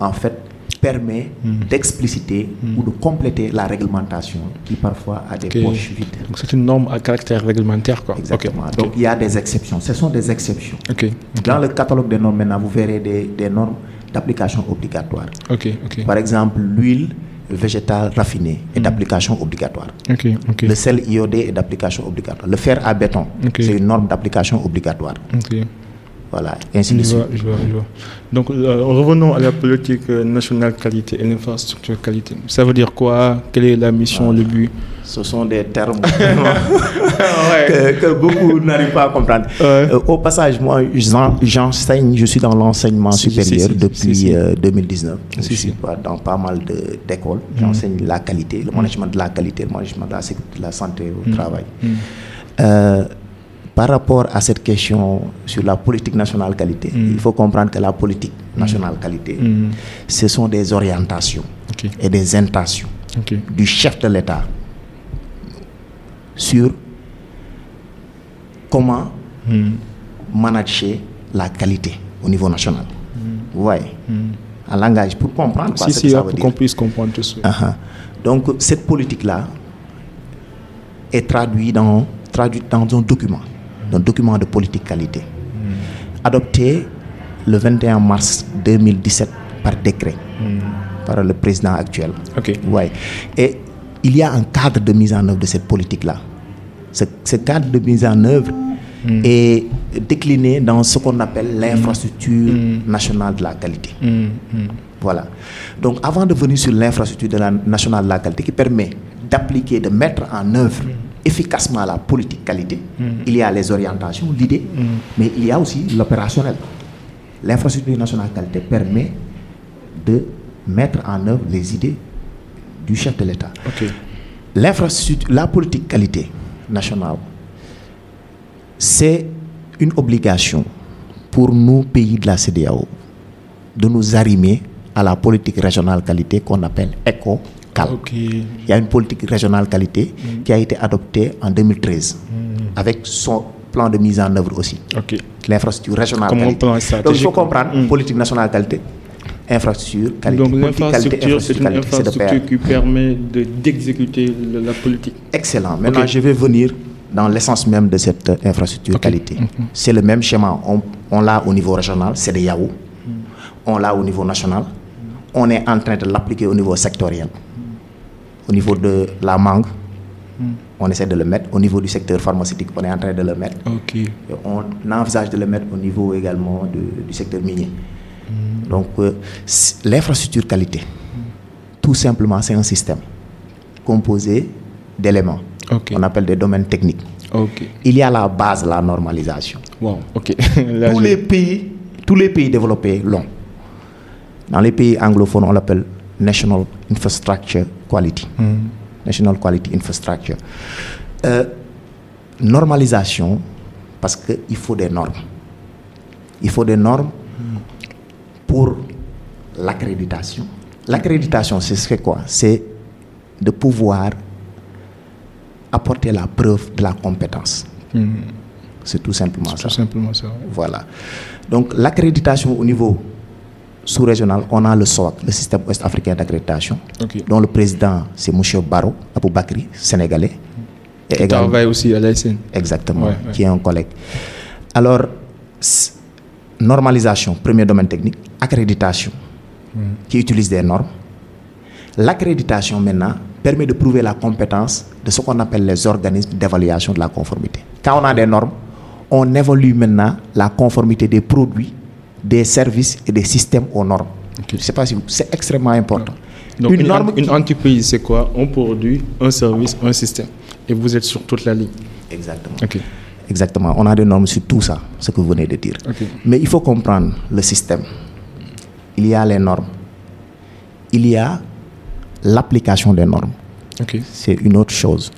en fait, permet d'expliciter ou de compléter la réglementation qui parfois a des poches vides. Donc, c'est une norme à caractère réglementaire, quoi. Exactement. Donc il y a des exceptions. Ce sont des exceptions. Dans le catalogue des normes, maintenant, vous verrez des, des normes d'application obligatoire. Par exemple, l'huile végétale raffinée est d'application obligatoire. Le sel iodé est d'application obligatoire. Le fer à béton, c'est une norme d'application obligatoire. Voilà, et ainsi de suite. je vois, je vois. Donc, euh, revenons à la politique euh, nationale qualité et l'infrastructure qualité. Ça veut dire quoi? Quelle est la mission, le but? Ce sont des termes que, que beaucoup n'arrivent pas à comprendre. Ouais. Euh, au passage, moi, j'en- j'enseigne, je suis dans l'enseignement Si, supérieur si, si, depuis si, si. euh, 2019. Si, je suis dans pas mal d'écoles. J'enseigne la qualité, le management de la qualité, le management de la sécurité, de la santé au travail. Euh, par rapport à cette question sur la politique nationale qualité, il faut comprendre que la politique nationale qualité, ce sont des orientations et des intentions du chef de l'État sur comment manager la qualité au niveau national. Vous voyez? En langage, pour comprendre Si, si, pour qu'on puisse comprendre tout ça. Uh-huh. Donc, cette politique-là est traduite dans, traduite dans un document, un document de politique qualité, adopté le 21 mars 2017 par décret, par le président actuel. Ok. Ouais. Et il y a un cadre de mise en œuvre de cette politique-là. Ce, ce cadre de mise en œuvre est décliné dans ce qu'on appelle l'infrastructure nationale de la qualité. Voilà. Donc, avant de venir sur l'infrastructure nationale de la qualité qui permet d'appliquer, de mettre en œuvre efficacement la politique qualité, il y a les orientations, l'idée, mais il y a aussi l'opérationnel. L'infrastructure nationale qualité permet de mettre en œuvre les idées du chef de l'État. L'infrastructure, la politique qualité nationale, c'est une obligation pour nous, pays de la CDAO, de nous arrimer à la politique régionale qualité qu'on appelle Il y a une politique régionale qualité qui a été adoptée en 2013 avec son plan de mise en œuvre aussi. L'infrastructure régionale Comme qualité. plan Donc il faut comprendre Mm. politique nationale qualité, infrastructure qualité. Donc politique qualité, l'infrastructure, c'est une de infrastructure qui permet de- d'exécuter le- la politique. Excellent. Maintenant, je vais venir dans l'essence même de cette euh, infrastructure qualité. C'est le même schéma. On, on l'a au niveau régional, c'est des Yahoo. On l'a au niveau national. On est en train de l'appliquer au niveau sectoriel. Au niveau de la mangue, on essaie de le mettre. Au niveau du secteur pharmaceutique, on est en train de le mettre. On envisage de le mettre au niveau également de- du secteur minier. Donc, euh, l'infrastructure qualité, tout simplement, c'est un système composé d'éléments Ok. qu'on appelle des domaines techniques. Il y a la base, la normalisation. Wow. Ok. Là, tous, je- les pays, tous les pays développés l'ont. Dans les pays anglophones, on l'appelle National Infrastructure Quality. National Quality Infrastructure. Euh, normalisation, parce qu'il faut des normes. Il faut des normes pour l'accréditation. L'accréditation, c'est ce quoi? C'est de pouvoir apporter la preuve de la compétence. C'est tout simplement ça. Tout simplement ça. Voilà. Donc l'accréditation au niveau sous-régional, on a le SOAC, le système ouest-africain d'accréditation, Ok. dont le président c'est M. Baro Aboubakri, sénégalais. Et également- travailles aussi à l'ASN. Exactement, Ouais, ouais. qui est un collègue. Alors, normalisation, premier domaine technique, accréditation, qui utilise des normes. L'accréditation maintenant permet de prouver la compétence de ce qu'on appelle les organismes d'évaluation de la conformité. Quand on a des normes, on évalue maintenant la conformité des produits, des services et des systèmes aux normes. Ok. Je ne sais pas si c'est extrêmement important. Donc une, norme une entreprise, c'est quoi? Un produit, un service, un système. Et vous êtes sur toute la ligne. Exactement. Exactement. On a des normes sur tout ça, ce que vous venez de dire. Mais il faut comprendre le système. Il y a les normes. Il y a l'application des normes. C'est une autre chose.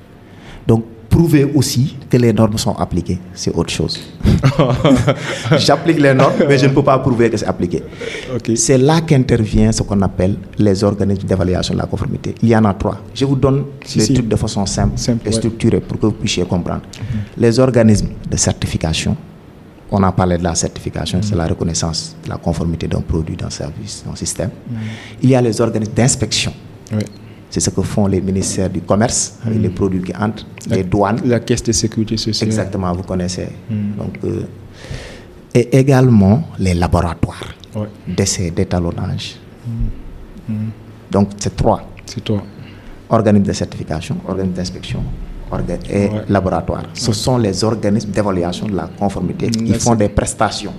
Donc, prouver aussi que les normes sont appliquées, c'est autre chose. J'applique les normes, mais je ne peux pas prouver que c'est appliqué. C'est là qu'intervient ce qu'on appelle les organismes d'évaluation de la conformité. Il y en a trois. Je vous donne Si, les si. trucs de façon simple, Simple, et ouais. structurée pour que vous puissiez comprendre. Les organismes de certification, on a parlé de la certification, c'est la reconnaissance de la conformité d'un produit, d'un service, d'un système. Il y a les organismes d'inspection. C'est ce que font les ministères du commerce avec les produits qui entrent, les douanes. La caisse de sécurité sociale. Exactement, vous connaissez. Donc, euh, et également les laboratoires Ouais. d'essai, d'étalonnage. Donc, c'est trois C'est toi. organismes de certification, organismes d'inspection et Ouais. laboratoires. Ce sont les organismes d'évaluation de la conformité. Mm, Ils là, font des prestations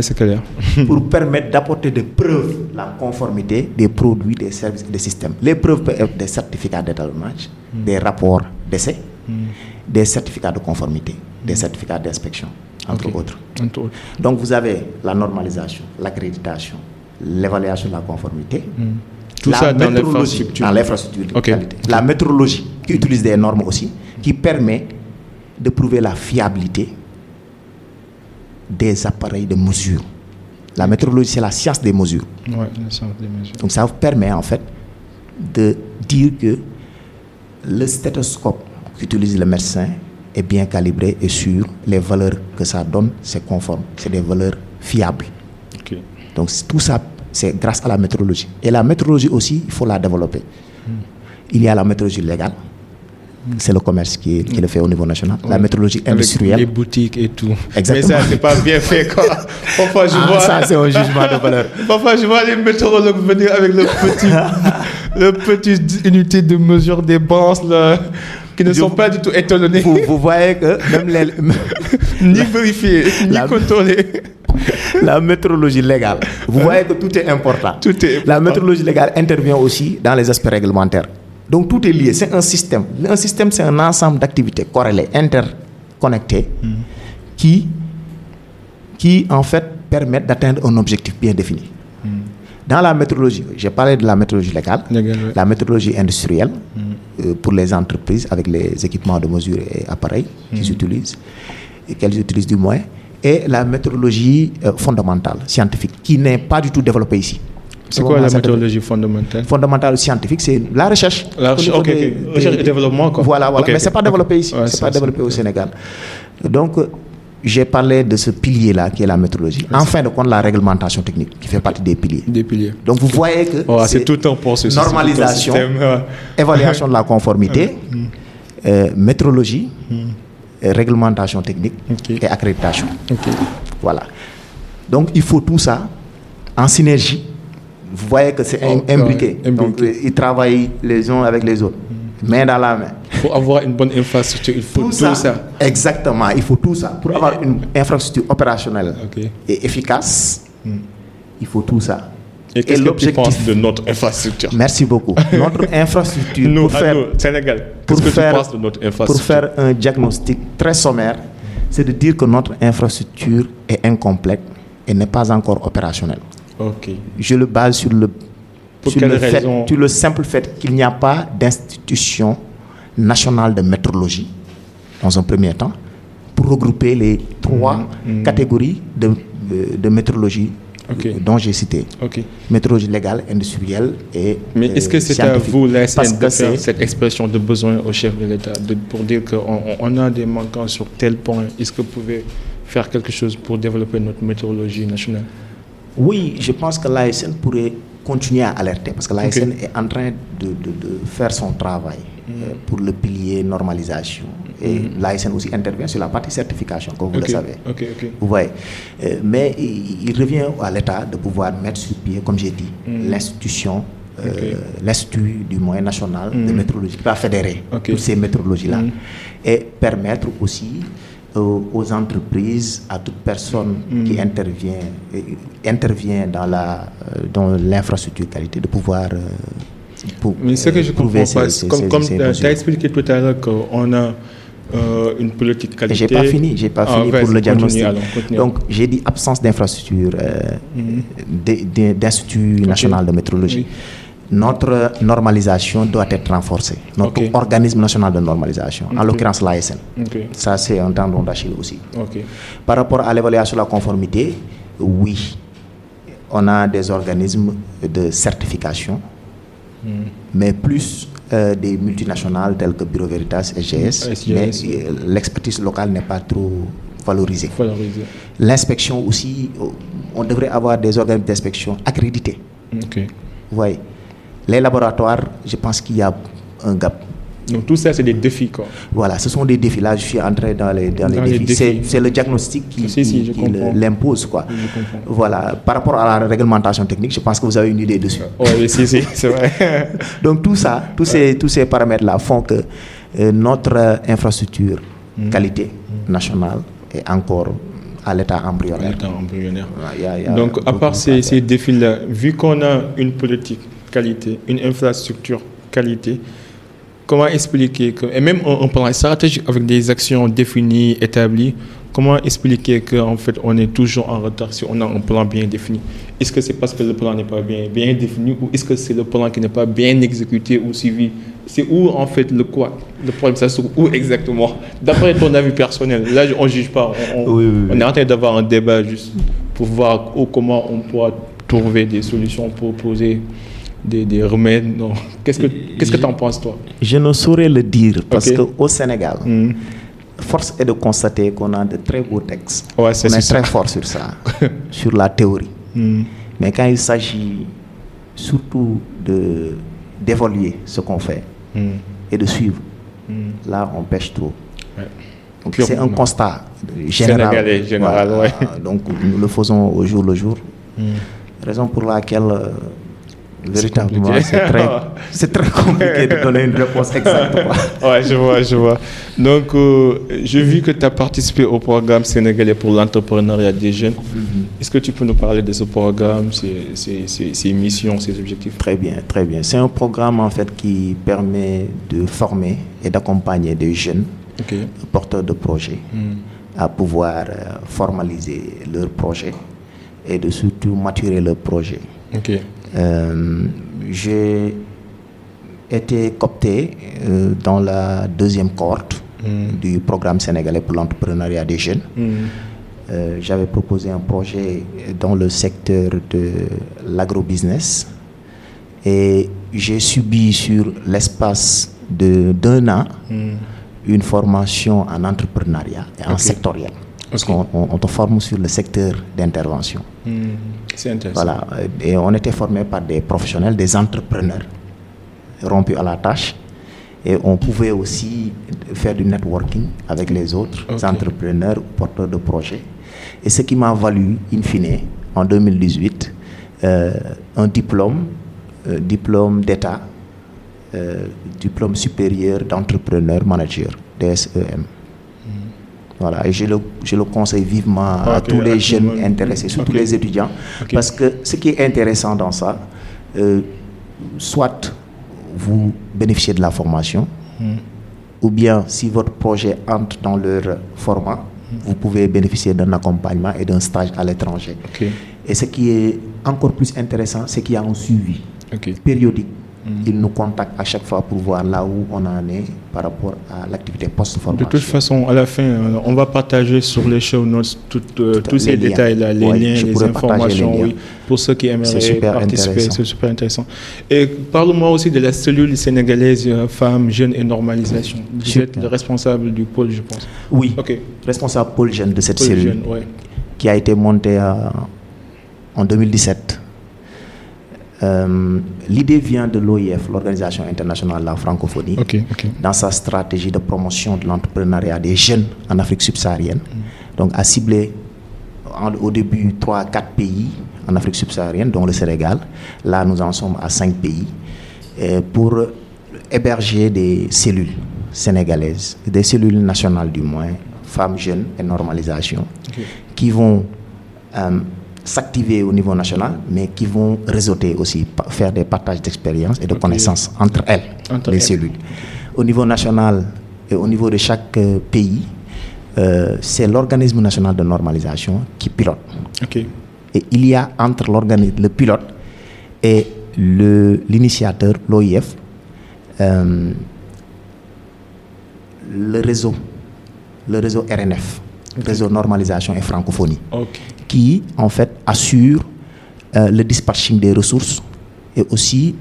c'est clair. pour permettre d'apporter des preuves de la conformité des produits, des services des systèmes. Les preuves peuvent être des certificats d'étalonnage, des rapports d'essai, des certificats de conformité, des certificats d'inspection, entre autres. Entre autres. Donc vous avez la normalisation, l'accréditation, l'évaluation de la conformité, Tout la ça dans métrologie, l'infrastructure. dans l'infrastructure de qualité. La métrologie qui utilise des normes aussi, qui permet de prouver la fiabilité des appareils de mesure. La métrologie, c'est la science des mesures. Ouais, le sens des mesures. Donc ça vous permet en fait de dire que le stéthoscope qu'utilise le médecin est bien calibré et sûr. Les valeurs que ça donne, c'est conforme. C'est des valeurs fiables. Donc tout ça, c'est grâce à la méthodologie. Et la méthodologie aussi, il faut la développer. Il y a la méthodologie légale. C'est le commerce qui, qui, le fait au niveau national. La méthodologie industrielle. Avec les boutiques et tout. Exactement. Mais ça, c'est pas bien fait, quoi. Parfois, je Ah, vois. ça, c'est un jugement de valeur. Parfois, je vois les météorologues venir avec le petit, le petit unité de mesure des là, qui ne Je- sont pas du tout étalonnés, Vous, vous voyez que même les- ni vérifiés, ni La- contrôlés. la méthodologie légale, vous voyez que tout est important. Tout est La important. méthodologie légale intervient aussi dans les aspects réglementaires. Donc tout est lié, c'est un système. Un système, c'est un ensemble d'activités corrélées, interconnectées, qui, qui en fait permettent d'atteindre un objectif bien défini. Dans la méthodologie, j'ai parlé de la méthodologie légale, la méthodologie industrielle euh, pour les entreprises avec les équipements de mesure et appareils qu'ils utilisent, et qu'elles utilisent du moins, et la méthodologie euh, fondamentale, scientifique, qui n'est pas du tout développée ici. C'est quoi la méthodologie fondamentale? Fondamentale scientifique, c'est la recherche. La recherche, ok, des-. Recherche et développement, quoi. Voilà, voilà. Mais c'est ok. pas développé ici, Ouais, c'est pas développé au Sénégal. Donc, j'ai parlé de ce pilier-là qui est la méthodologie. En fin de compte, la réglementation technique qui fait partie des piliers. Des piliers. Donc, vous voyez que Oh, c'est tout un processus. normalisation, évaluation de la conformité, euh, métrologie, euh, réglementation technique et accréditation. Ok. Voilà. Donc il faut tout ça en synergie. Vous voyez que c'est Oh, imbriqué. Donc ils travaillent les uns avec les autres, main dans la main. Pour avoir une bonne infrastructure, il faut tout, ça. Exactement, il faut tout ça. Pour avoir une infrastructure opérationnelle et efficace, il faut tout ça. Et qu'est-ce que tu penses de notre infrastructure? Merci beaucoup. Notre infrastructure Nous, pour faire nous, Sénégal, pour qu'est-ce que faire, tu penses de notre pour infrastructure? faire un diagnostic très sommaire, c'est de dire que notre infrastructure est incomplète et n'est pas encore opérationnelle. Je le base sur le, sur le, fait- sur le simple fait qu'il n'y a pas d'institution nationale de métrologie, dans un premier temps, pour regrouper les trois Mhm. catégories de, euh, de métrologie euh, dont j'ai cité. Métrologie légale, industrielle et Mais est-ce que euh, c'est à vous, la SN, de faire cette expression de besoin au chef de l'État pour dire qu'on on- a des manquants sur tel point Est-ce que vous pouvez faire quelque chose pour développer notre météorologie nationale? Oui, je pense que l'ASN pourrait continuer à alerter parce que l'ASN est en train de, de- de faire son travail euh, pour le pilier normalisation. Et l'ASN aussi intervient sur la partie certification, comme vous le savez. Vous voyez. Euh, mais il, il revient à l'État de pouvoir mettre sur pied, comme j'ai dit, l'institution, euh, l'Institut du moyen national de métrologie qui va fédérer Ok. toutes ces métrologies-là Mm. et permettre aussi aux entreprises, à toute personne qui intervient, euh, intervient dans la euh, dans l'infrastructure qualité de pouvoir euh, pour, Mais ce que euh, je comprends pas, ces- c'est ces- comme, tu as expliqué tout à l'heure qu'on a euh, une politique qualité. J'ai pas fini, j'ai pas Ah, fini pour le continue diagnostic. alors. Donc j'ai dit absence d'infrastructure euh, d- d'Institut national de métrologie. Oui. Notre normalisation doit être renforcée. Notre organisme national de normalisation, en Ok. l'occurrence l'ASN. Ça c'est un tendon d'Achille aussi. Par rapport à l'évaluation de la conformité, oui, on a des organismes de certification, mais plus euh, des multinationales telles que Bureau Veritas, SGS, SGS, mais oui. euh, l'expertise locale n'est pas trop valorisée. Valoriser. L'inspection aussi, on devrait avoir des organismes d'inspection accrédités. Vous voyez, les laboratoires, je pense qu'il y a un gap. Donc tout ça, c'est des défis, quoi. Voilà, ce sont des défis. Là, je suis entré dans les, dans les Dans les défis. C'est- défis. C'est le diagnostic qui, Si, si, qui- l'impose. Quoi. Voilà, par rapport à la réglementation technique, je pense que vous avez une idée dessus. Oui, si, si, c'est vrai. Donc tout ça, tous ces, tous ces paramètres-là font que euh, notre euh, infrastructure Mm. qualité nationale est encore à l'état embryonnaire. L'état embryonnaire. Il y a- il y a Donc, à part à ces, ces défis-là, vu qu'on a une politique qualité, une infrastructure qualité, comment expliquer que, et même un, plan stratégique avec des actions définies, établies, comment expliquer qu'en fait on est toujours en retard si on a un plan bien défini? Est-ce que c'est parce que le plan n'est pas bien, bien défini ou est-ce que c'est le plan qui n'est pas bien exécuté ou suivi? C'est où en fait le quoi Le problème, ça se trouve où exactement? D'après ton avis personnel, là on ne juge pas, on, on- Oui, oui, oui. on est en train d'avoir un débat juste pour voir où- comment on pourra trouver des solutions pour poser des, des remèdes. Non. Qu'est-ce que qu'est-ce que tu en penses, toi? Je ne saurais le dire parce Ok. qu'au Sénégal, Hmm. force est de constater qu'on a de très beaux textes. Ouais, on est ça. très fort sur ça, sur la théorie. Hmm. Mais quand il s'agit surtout de d'évoluer ce qu'on fait Hmm. et de suivre, là, on pêche trop. Ouais. Donc, Purement. c'est un constat général. Sénégalais, général, ouais. Donc, nous le faisons au jour le jour. Raison pour laquelle, euh, véritablement, c'est très, c'est très compliqué de donner une réponse exacte. Ouais, je vois, je vois. Donc, euh, j'ai vu que tu as participé au programme sénégalais pour l'entrepreneuriat des jeunes. Est-ce que tu peux nous parler de ce programme, ses, ses- ses- ses missions, ses objectifs? Très bien, très bien. C'est un programme en fait qui permet de former et d'accompagner des jeunes porteurs de projets Hmm. à pouvoir euh, formaliser leurs projets et de surtout maturer leurs projets. Ok. Euh, J'ai été coopté euh, dans la deuxième cohorte Hmm. du programme sénégalais pour l'entrepreneuriat des jeunes. Hmm. Euh, J'avais proposé un projet dans le secteur de l'agrobusiness et j'ai subi sur l'espace d'un an Hmm. une formation en entrepreneuriat et en sectoriel. Parce qu'on on- on te forme sur le secteur d'intervention. Hmm. C'est intéressant. Voilà. Et on était formé par des professionnels, des entrepreneurs rompus à la tâche. Et on pouvait aussi faire du networking avec les autres Ok. entrepreneurs, porteurs de projets. Et ce qui m'a valu, in fine, en 2018, euh, un diplôme, euh, diplôme d'État, euh, diplôme supérieur d'entrepreneur manager, DSEM. Voilà, et je le, je le conseille vivement à tous les jeunes intéressés, surtout les étudiants. Parce que ce qui est intéressant dans ça, euh, soit vous bénéficiez de la formation, Hmm. ou bien si votre projet entre dans leur format, vous pouvez bénéficier d'un accompagnement et d'un stage à l'étranger. Et ce qui est encore plus intéressant, c'est qu'il y a un suivi périodique. Ils nous contactent à chaque fois pour voir là où on en est par rapport à l'activité De post-formation. toute façon, à la fin, euh, on va partager sur les show notes tout, euh, tous ces détails-là, les Ouais, liens, les informations, les liens. oui, pour ceux qui aimeraient participer. C'est super intéressant. Et parle-moi aussi de la cellule sénégalaise euh, femmes, jeunes et normalisation. Vous Super. êtes le responsable du pôle, je pense. Oui, Ok. responsable pôle jeune de cette Pôle cellule jeune, ouais. qui a été montée euh, en 2017. Euh, L'idée vient de l'OIF, l'Organisation internationale de la francophonie, dans sa stratégie de promotion de l'entrepreneuriat des jeunes en Afrique subsaharienne. Donc, a ciblé en- au début 3 à 4 pays en Afrique subsaharienne, dont le Sénégal. Là, nous en sommes à 5 pays, euh, pour héberger des cellules sénégalaises, des cellules nationales du moins, femmes, jeunes et normalisation, qui vont euh, s'activer au niveau national, mais qui vont réseauter aussi, faire des partages d'expériences et de connaissances entre elles, Entre les elles. cellules. Au niveau national et au niveau de chaque euh, pays, euh, c'est l'organisme national de normalisation qui pilote. Et il y a entre le pilote et l'initiateur, l'OIF, euh, le réseau, le réseau RNF, réseau normalisation et francophonie. Qui en fait assure euh, le dispatching des ressources et aussi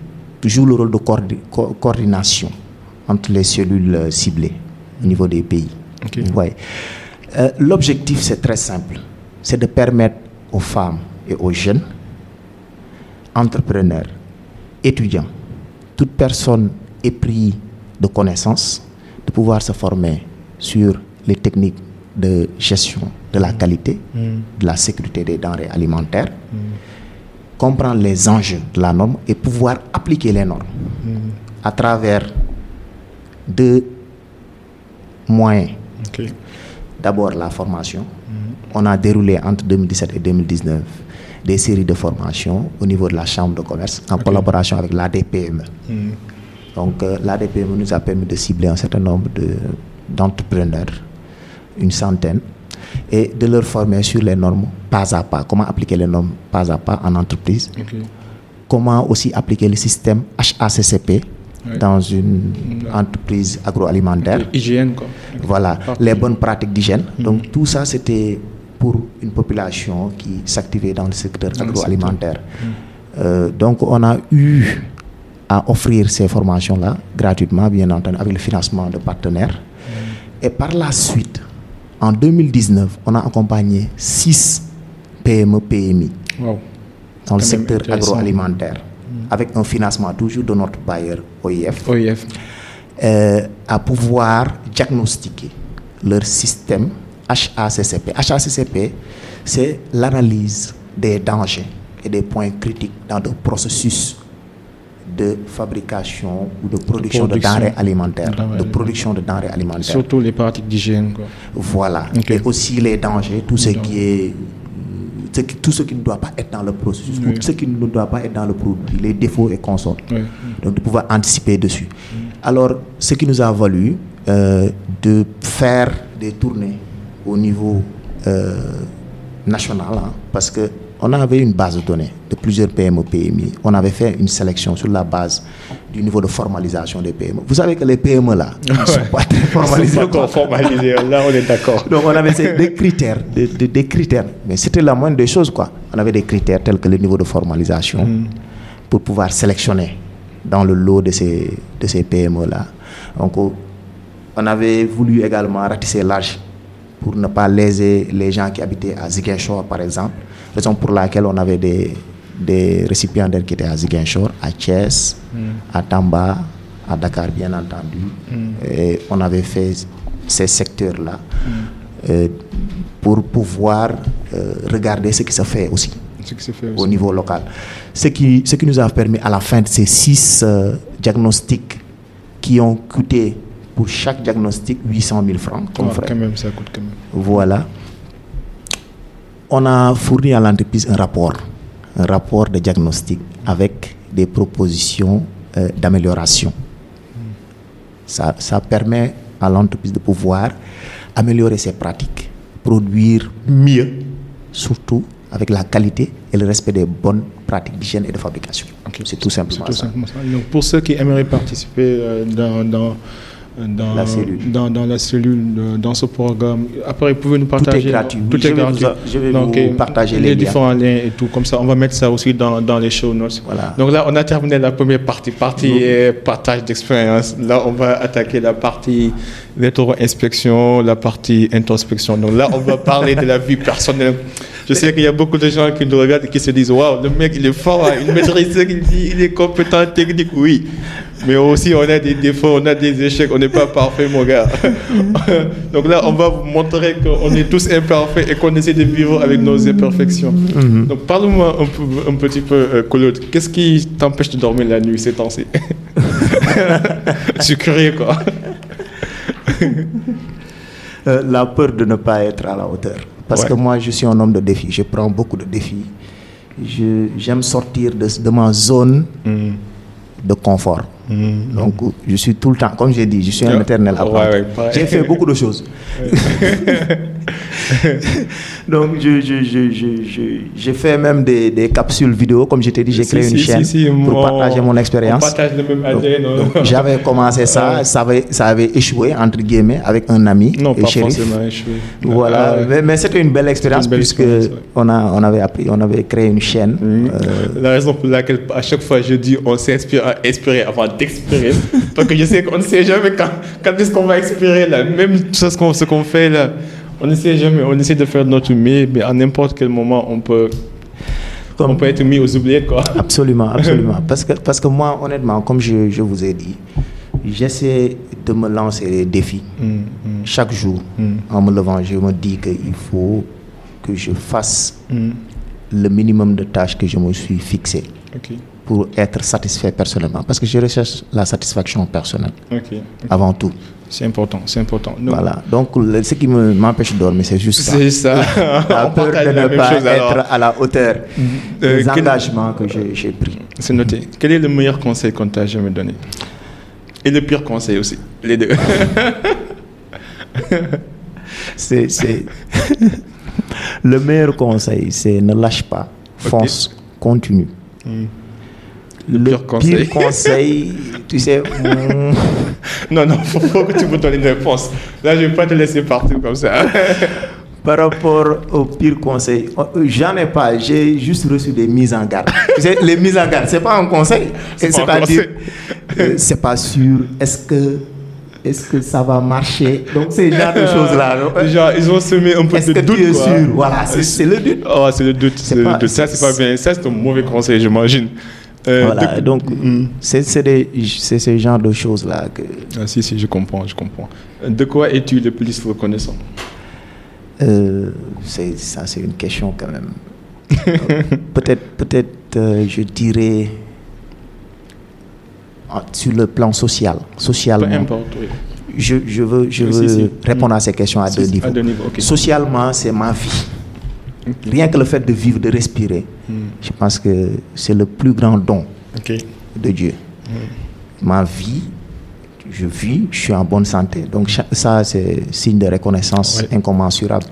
joue le rôle de coordi- co- coordination entre les cellules euh, ciblées au niveau des pays. Ouais. Euh, L'objectif, c'est très simple. C'est de permettre aux femmes et aux jeunes, entrepreneurs, étudiants, toute personne épris de connaissances, de pouvoir se former sur les techniques de gestion de la qualité, de la sécurité des denrées alimentaires, comprendre les enjeux de la norme et pouvoir appliquer les normes à travers deux moyens. D'abord la formation. On a déroulé entre 2017 et 2019 des séries de formations au niveau de la Chambre de commerce en collaboration avec l'ADPME. Donc euh, l'ADPME nous a permis de cibler un certain nombre de- d'entrepreneurs, une centaine, et de leur former sur les normes pas à pas, comment appliquer les normes pas à pas en entreprise, comment aussi appliquer le système HACCP dans une entreprise agroalimentaire. Hygiène, quoi. Voilà, les bonnes pratiques d'hygiène. Donc tout ça, c'était pour une population qui s'activait dans le secteur agroalimentaire. Euh, donc on a eu à offrir ces formations-là gratuitement, bien entendu, avec le financement de partenaires. Et par la suite, en 2019, on a accompagné 6 PME, PMI Wow. dans le secteur agroalimentaire, avec un financement toujours de notre bailleur OIF, OIF. Euh, à pouvoir diagnostiquer leur système HACCP. HACCP, c'est l'analyse des dangers et des points critiques dans le processus de fabrication ou de production, de denrées alimentaires. De, production de denrées alimentaires. Surtout les pratiques d'hygiène. Voilà. Et aussi les dangers, tout ce qui est tout ce qui ne doit pas être dans le processus, tout ce qui ne doit pas être dans le produit, les défauts et consorts. Donc de pouvoir anticiper dessus. Alors, ce qui nous a valu euh, de faire des tournées au niveau euh, national, hein, parce que on avait une base de données de plusieurs PME, PMI. On avait fait une sélection sur la base du niveau de formalisation des PME. Vous savez que les PME là, ils ne sont pas très formalisés. Pas formalisés. Là, on est d'accord. Donc, on avait des critères, des, des, critères. Mais c'était la moindre des choses, quoi. On avait des critères tels que le niveau de formalisation mm. pour pouvoir sélectionner dans le lot de ces, de ces PME là. Donc, on avait voulu également ratisser large pour ne pas léser les gens qui habitaient à Ziguinchor, par exemple raison pour laquelle on avait des, des récipiendaires qui étaient à Ziguinchor, à Thiès, mm. à Tamba, à Dakar, bien entendu. Mm. Et on avait fait ces secteurs-là mm. euh, pour pouvoir euh, regarder ce qui se fait aussi, au niveau local. Ce qui, ce qui nous a permis à la fin de ces six euh, diagnostics qui ont coûté pour chaque diagnostic 800 000 francs. Comme quand même, ça coûte quand même. Voilà on a fourni à l'entreprise un rapport, un rapport de diagnostic avec des propositions euh, d'amélioration. Ça, ça permet à l'entreprise de pouvoir améliorer ses pratiques, produire mieux, surtout avec la qualité et le respect des bonnes pratiques d'hygiène et de fabrication. C'est tout simplement tout ça. Simplement ça. Donc pour ceux qui aimeraient participer euh, dans, dans dans la cellule, dans, dans, la cellule dans ce programme. Après, vous pouvez nous partager. Tout est gratuit. Tout est je, gratuit. Vais vous, je vais Donc, vous partager les, les différents liens et tout. Comme ça, on va mettre ça aussi dans, dans les show notes. Voilà. Donc là, on a terminé la première partie, partie partage d'expérience. Là, on va attaquer la partie rétro-inspection, la partie introspection. Donc là, on va parler de la vie personnelle. Je sais qu'il y a beaucoup de gens qui nous regardent et qui se disent Waouh, le mec, il est fort, hein. il maîtrise ce qu'il dit, il est compétent technique, oui. Mais aussi, on a des défauts, on a des échecs, on n'est pas parfait, mon gars. Donc là, on va vous montrer qu'on est tous imparfaits et qu'on essaie de vivre avec nos imperfections. Mhm. Donc, parle-moi un, un, petit peu, euh, Claude. Qu'est-ce qui t'empêche de dormir la nuit ces temps-ci? Je suis curieux, quoi. Euh, la peur de ne pas être à la hauteur. Parce que moi, je suis un homme de défis. Je prends beaucoup de défis. J'aime sortir de, de, ma zone mhm. de confort. Mm-hmm. Donc, je suis tout le temps, comme j'ai dit, je suis un éternel apprenti. j'ai fait beaucoup de choses. Donc, j'ai je, je, je, fait même des, des, capsules vidéo. Comme je t'ai dit, j'ai créé une chaîne pour partager mon expérience. partage même J'avais commencé ça, ça avait, ça avait échoué, entre guillemets, avec un ami. Non, pas forcément échoué. Voilà, ah mais, mais c'était une belle expérience puisque on, a, on, avait appris, on avait créé une chaîne. Euh, La raison pour laquelle, à chaque fois, je dis on s'inspire à inspirer avant d'expirer. Parce que je sais qu'on ne sait jamais quand, quand est-ce qu'on va expirer là. Même ce qu'on qu'on fait là, on ne sait jamais. On essaie de faire notre mieux, mais à n'importe quel moment, on peut, on peut être mis aux oubliettes. Quoi. Absolument, absolument. parce, que, parce que moi, honnêtement, comme je, je vous ai dit, j'essaie de me lancer des défis mm, mm. chaque jour. Mm. En me levant, je me dis qu'il faut que je fasse le minimum de tâches que je me suis fixé. pour être satisfait personnellement. Parce que je recherche la satisfaction personnelle avant tout. C'est important, c'est important. Voilà, donc ce qui m'empêche de dormir, c'est juste ça. C'est ça. la peur de ne pas être à la hauteur euh, des engagements que j'ai pris. C'est noté. Quel est le meilleur conseil qu'on t'a jamais donné? Et le pire conseil aussi, les deux. c'est le meilleur conseil, c'est ne lâche pas, fonce, continue. Hmm. Le, pire, conseil. tu sais. Hmm. Non, non, il faut, que tu me donnes une réponse. Là, je ne vais pas te laisser partir comme ça. Par rapport au pire conseil, oh, j'en ai pas. J'ai juste reçu des mises en garde. les mises en garde, ce n'est pas un conseil. C'est-à-dire, euh, c'est pas sûr. Est-ce que est-ce que ça va marcher? Donc, c'est genre de choses-là. Genre, ils ont semé un peu Est-ce de que doute. tu es quoi. sûr? Voilà, c'est c'est le doute. Oh, c'est le doute. c'est le pas- doute. Ça, c'est pas bien. Ça, c'est un mauvais conseil, j'imagine. Euh, Voilà, de- donc, Mm. c'est ce genre de choses-là que. Ah, si, si, je comprends, je comprends. De quoi es-tu le plus reconnaissant? Euh, c'est ça, c'est une question quand même. Peut-être, peut-être, euh, je dirais ah, sur le plan social, Peu socialement. importe, oui. Je, je veux, je Oui, veux si, si. répondre à ces questions à Si, deux si, niveaux. à deux niveaux, ok. Socialement, c'est ma vie. Rien que le fait de vivre, de respirer, Mm. je pense que c'est le plus grand don de Dieu. Mm. Ma vie, je vis, je suis en bonne santé. Donc ça, c'est signe de reconnaissance Ouais. incommensurable.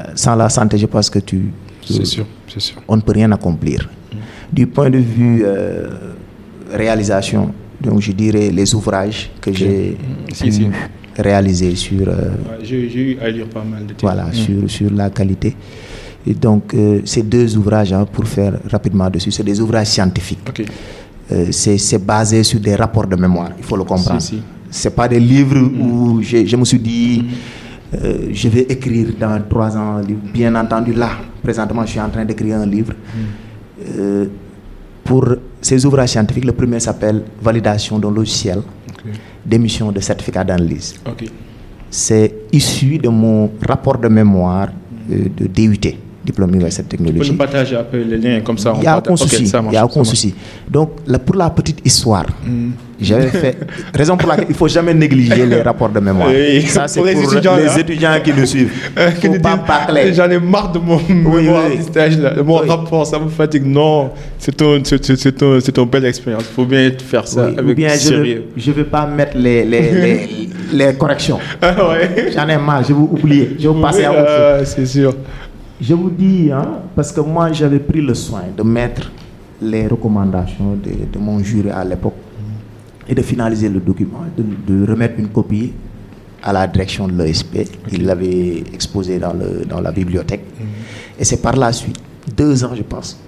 Euh, Sans la santé, je pense que tu, C'est sûr, c'est sûr. on ne peut rien accomplir. Du point de vue euh, réalisation, donc je dirais les ouvrages que j'ai. Si, si. Réalisés sur, euh, Ouais, J'ai j'ai eu à lire pas mal de titres. voilà, Mm. sur, sur la qualité. Et donc, euh, ces deux ouvrages, hein, pour faire rapidement dessus, c'est des ouvrages scientifiques. Ok. Euh, c'est c'est basé sur des rapports de mémoire, il faut le comprendre. Si, si. C'est pas des livres où j'ai- je me suis dit, euh, je vais écrire dans trois ans. un livre. Bien entendu, là, présentement, je suis en train d'écrire un livre. Euh, pour ces ouvrages scientifiques, le premier s'appelle Validation d'un logiciel. D'émission de certificat d'analyse. C'est issu de mon rapport de mémoire euh, de DUT, diplôme universitaire de Tu peux nous technologie. partager après les liens comme ça. Il n'y a aucun souci. Il marche, y a aucun souci. Donc, là, pour la petite histoire, Mm. j'avais fait. Raison pour laquelle il ne faut jamais négliger les rapports de mémoire. Oui, Ça, c'est pour pour, les étudiants, les là. étudiants qui nous suivent. Euh, Il ne nous faut pas bâcler. J'en ai marre de mon mémoire oui. stage là, mon Oui. rapport, ça me fatigue. Non, c'est ton, ton, c'est ton belle expérience. Il faut bien faire ça Oui, ou avec bien je ne sérieux. je vais pas mettre les, les, les, les corrections. Ah ouais. J'en ai marre, je vais oublier. Je vais passer Oui, à autre chose. euh, c'est sûr. Je vous dis, hein, parce que moi j'avais pris le soin de mettre les recommandations de, de mon jury à l'époque et de finaliser le document, de, de remettre une copie à la direction de l'ESP. Il l'avait exposé dans, le, dans la bibliothèque. Et c'est par la suite, deux ans je pense,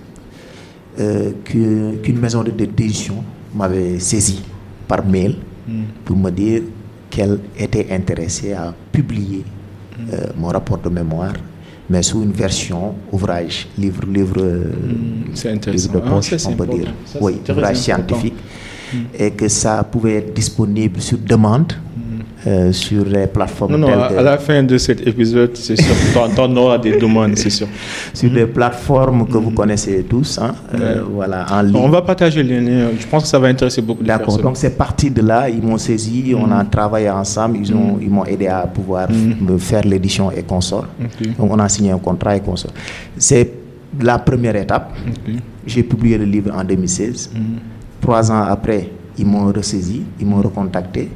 euh, qu'une maison de d'édition m'avait saisi par mail pour me dire qu'elle était intéressée à publier euh, mon rapport de mémoire, mais sous une version ouvrage, livre, livre, euh, c'est livre de Ah, poche, on peut dire. Ça, oui, ouvrage scientifique, et que ça pouvait être disponible sur demande euh, sur les plateformes Non, non, à, que- à la fin de cet épisode, c'est sûr, t'en auras des demandes, c'est sûr. sur des plateformes que vous connaissez tous, hein, euh, voilà, en ligne. On va partager les liens. Je pense que ça va intéresser beaucoup de D'accord, personnes. donc c'est parti de là, ils m'ont saisi, on a travaillé ensemble, ils ils m'ont aidé à pouvoir me faire l'édition et consort. Ok. Donc on a signé un contrat et consort. C'est la première étape. J'ai publié le livre en 2016. Trois ans après, ils m'ont ressaisi, ils m'ont recontacté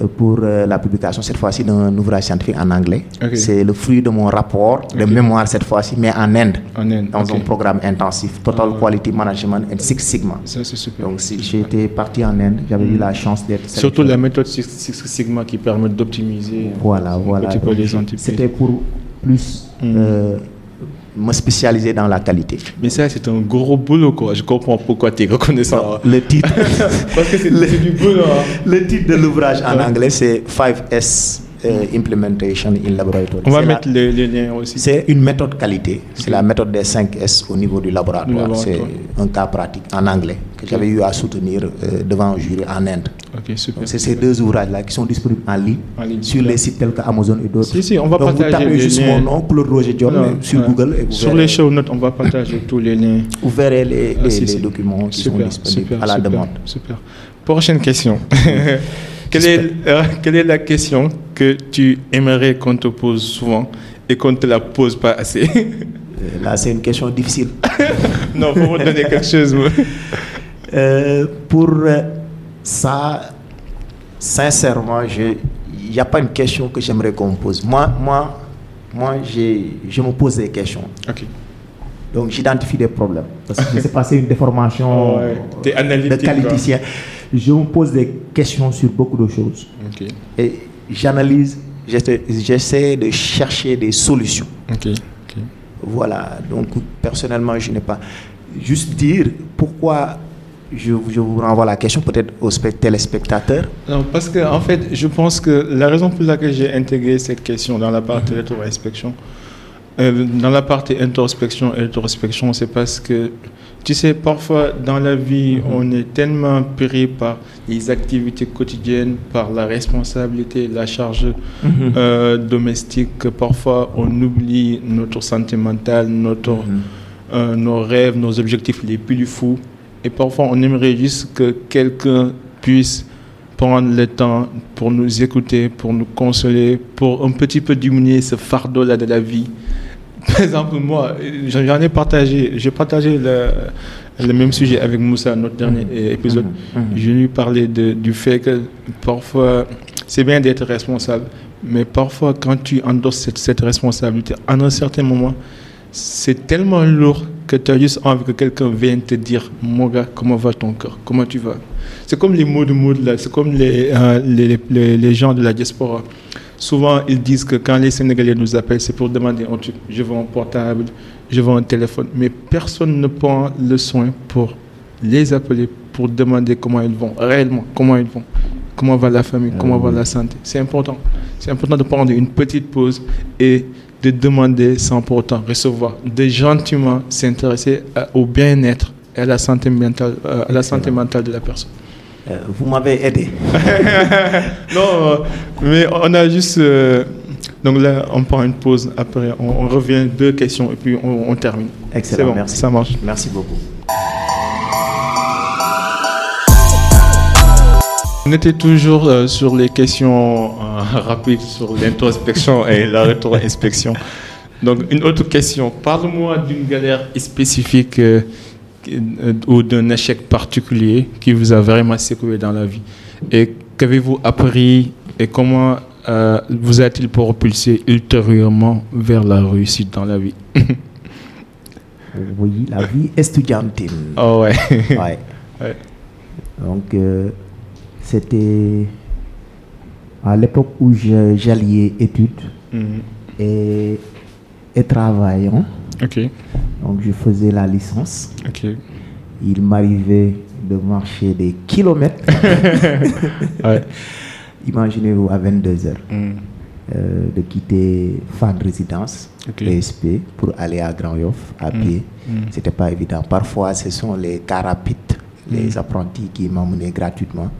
euh, pour euh, la publication, cette fois-ci d'un ouvrage scientifique en anglais. C'est le fruit de mon rapport de mémoire cette fois-ci, mais en Inde, En Inde, dans un programme intensif, Total Ah. Quality Management and Six Sigma. Ça, c'est super. Donc si été parti en Inde, j'avais eu la chance d'être Surtout la méthode Six Six Sigma qui permet d'optimiser Voilà, un voilà. les. C'était pour plus Mm. euh, me spécialiser dans la qualité. Mais ça, c'est un gros boulot, quoi. Je comprends pourquoi tu es reconnaissant. Le titre, Parce que c'est du boulot. hein. le titre de l'ouvrage en Ouais. anglais, c'est 5S euh, Implementation in Laboratory. On va la- mettre les liens aussi. C'est une méthode qualité. C'est la méthode des 5 S au niveau du laboratoire. C'est un cas pratique en anglais que j'avais eu à soutenir euh, devant un jury en Inde. Ok, super. Donc, c'est ces deux ouvrages-là qui sont disponibles en ligne, En ligne, sur les sites tels que Amazon et d'autres. Si, si, on va Donc, partager vous tapez juste liens. mon nom, Claude Roger John, Non, sur ouais. Google et vous Sur verrez, les show notes, on va partager tous les liens. vous verrez les, Ah, les- si, les documents qui sont Super, disponibles super, à la super, demande. Super. Prochaine question. quelle, est, euh, quelle est la question que tu aimerais qu'on te pose souvent et qu'on ne te la pose pas assez? Euh, Là, c'est une question difficile. Non, faut me donner quelque chose. Euh, pour euh, ça, sincèrement, je- il n'y a pas une question que j'aimerais qu'on me pose. Moi, moi, moi je me pose des questions. Ok. Donc, j'identifie des problèmes. Parce que c'est passé une déformation Ouais. T'es de qualiticien. Je me pose des questions sur beaucoup de choses. Ok. Et j'analyse, j'essaie de chercher des solutions. Ok. ok. Voilà, donc personnellement, je n'ai pas. Juste dire pourquoi je, je, vous renvoie la question peut-être aux téléspectateurs. Non, parce que en fait, je pense que la raison pour laquelle j'ai intégré cette question dans la partie rétro-inspection, euh, dans la partie introspection et rétrospection, c'est parce que tu sais, parfois dans la vie, mm-hmm. on est tellement pris par les activités quotidiennes, par la responsabilité, la charge mm-hmm. euh, domestique, que parfois on oublie notre santé mentale, notre, euh, nos rêves, nos objectifs les plus fous. Et parfois on aimerait juste que quelqu'un puisse prendre le temps pour nous écouter, pour nous consoler, pour un petit peu diminuer ce fardeau-là de la vie. Par exemple, moi, j'en ai partagé, j'ai partagé le, le, même sujet avec Moussa, notre dernier mmh. épisode. Mmh. Mmh. Je lui parlais de, du fait que parfois, c'est bien d'être responsable, mais parfois, quand tu endosses cette, cette responsabilité, à un certain moment, c'est tellement lourd que tu as juste envie que quelqu'un vienne te dire Mon gars, comment va ton cœur? Comment tu vas? C'est comme les mots de mood là, c'est comme les, euh, les, les, les, gens de la diaspora. Souvent, ils disent que quand les Sénégalais nous appellent, c'est pour demander un truc. Je veux un portable, je veux un téléphone. Mais personne ne prend le soin pour les appeler, pour demander comment ils vont, réellement, comment ils vont. Comment va la famille, comment va la santé? C'est important. C'est important de prendre une petite pause et de demander sans pourtant recevoir, de gentiment s'intéresser au bien-être et à la santé mentale, euh, à la santé mentale de la personne. Euh, vous m'avez aidé. non, mais on a juste. Euh, donc là, on prend une pause. Après, on, revient deux questions et puis on, termine. Excellent, bon, merci. Ça marche. Merci beaucoup. On était toujours euh, sur les questions rapides sur l'introspection et la rétro-inspection. Donc, une autre question. Parle-moi d'une galère spécifique euh, ou d'un échec particulier qui vous a vraiment secoué dans la vie Et qu'avez-vous appris et comment euh, vous a-t-il propulsé ultérieurement vers la réussite dans la vie? Oui, la vie estudiantine. Oh ouais. ouais. Donc, euh, c'était à l'époque où j'alliais études mhm. et, et travaillant. Donc je faisais la licence. Il m'arrivait de marcher des kilomètres. Imaginez-vous à 22 heures hmm. euh, de quitter Fan Résidence, PSP, pour aller à Grand Yoff à hmm. pied. Ce hmm. C'était pas évident. Parfois, ce sont les carapites, les apprentis qui m'emmenaient gratuitement.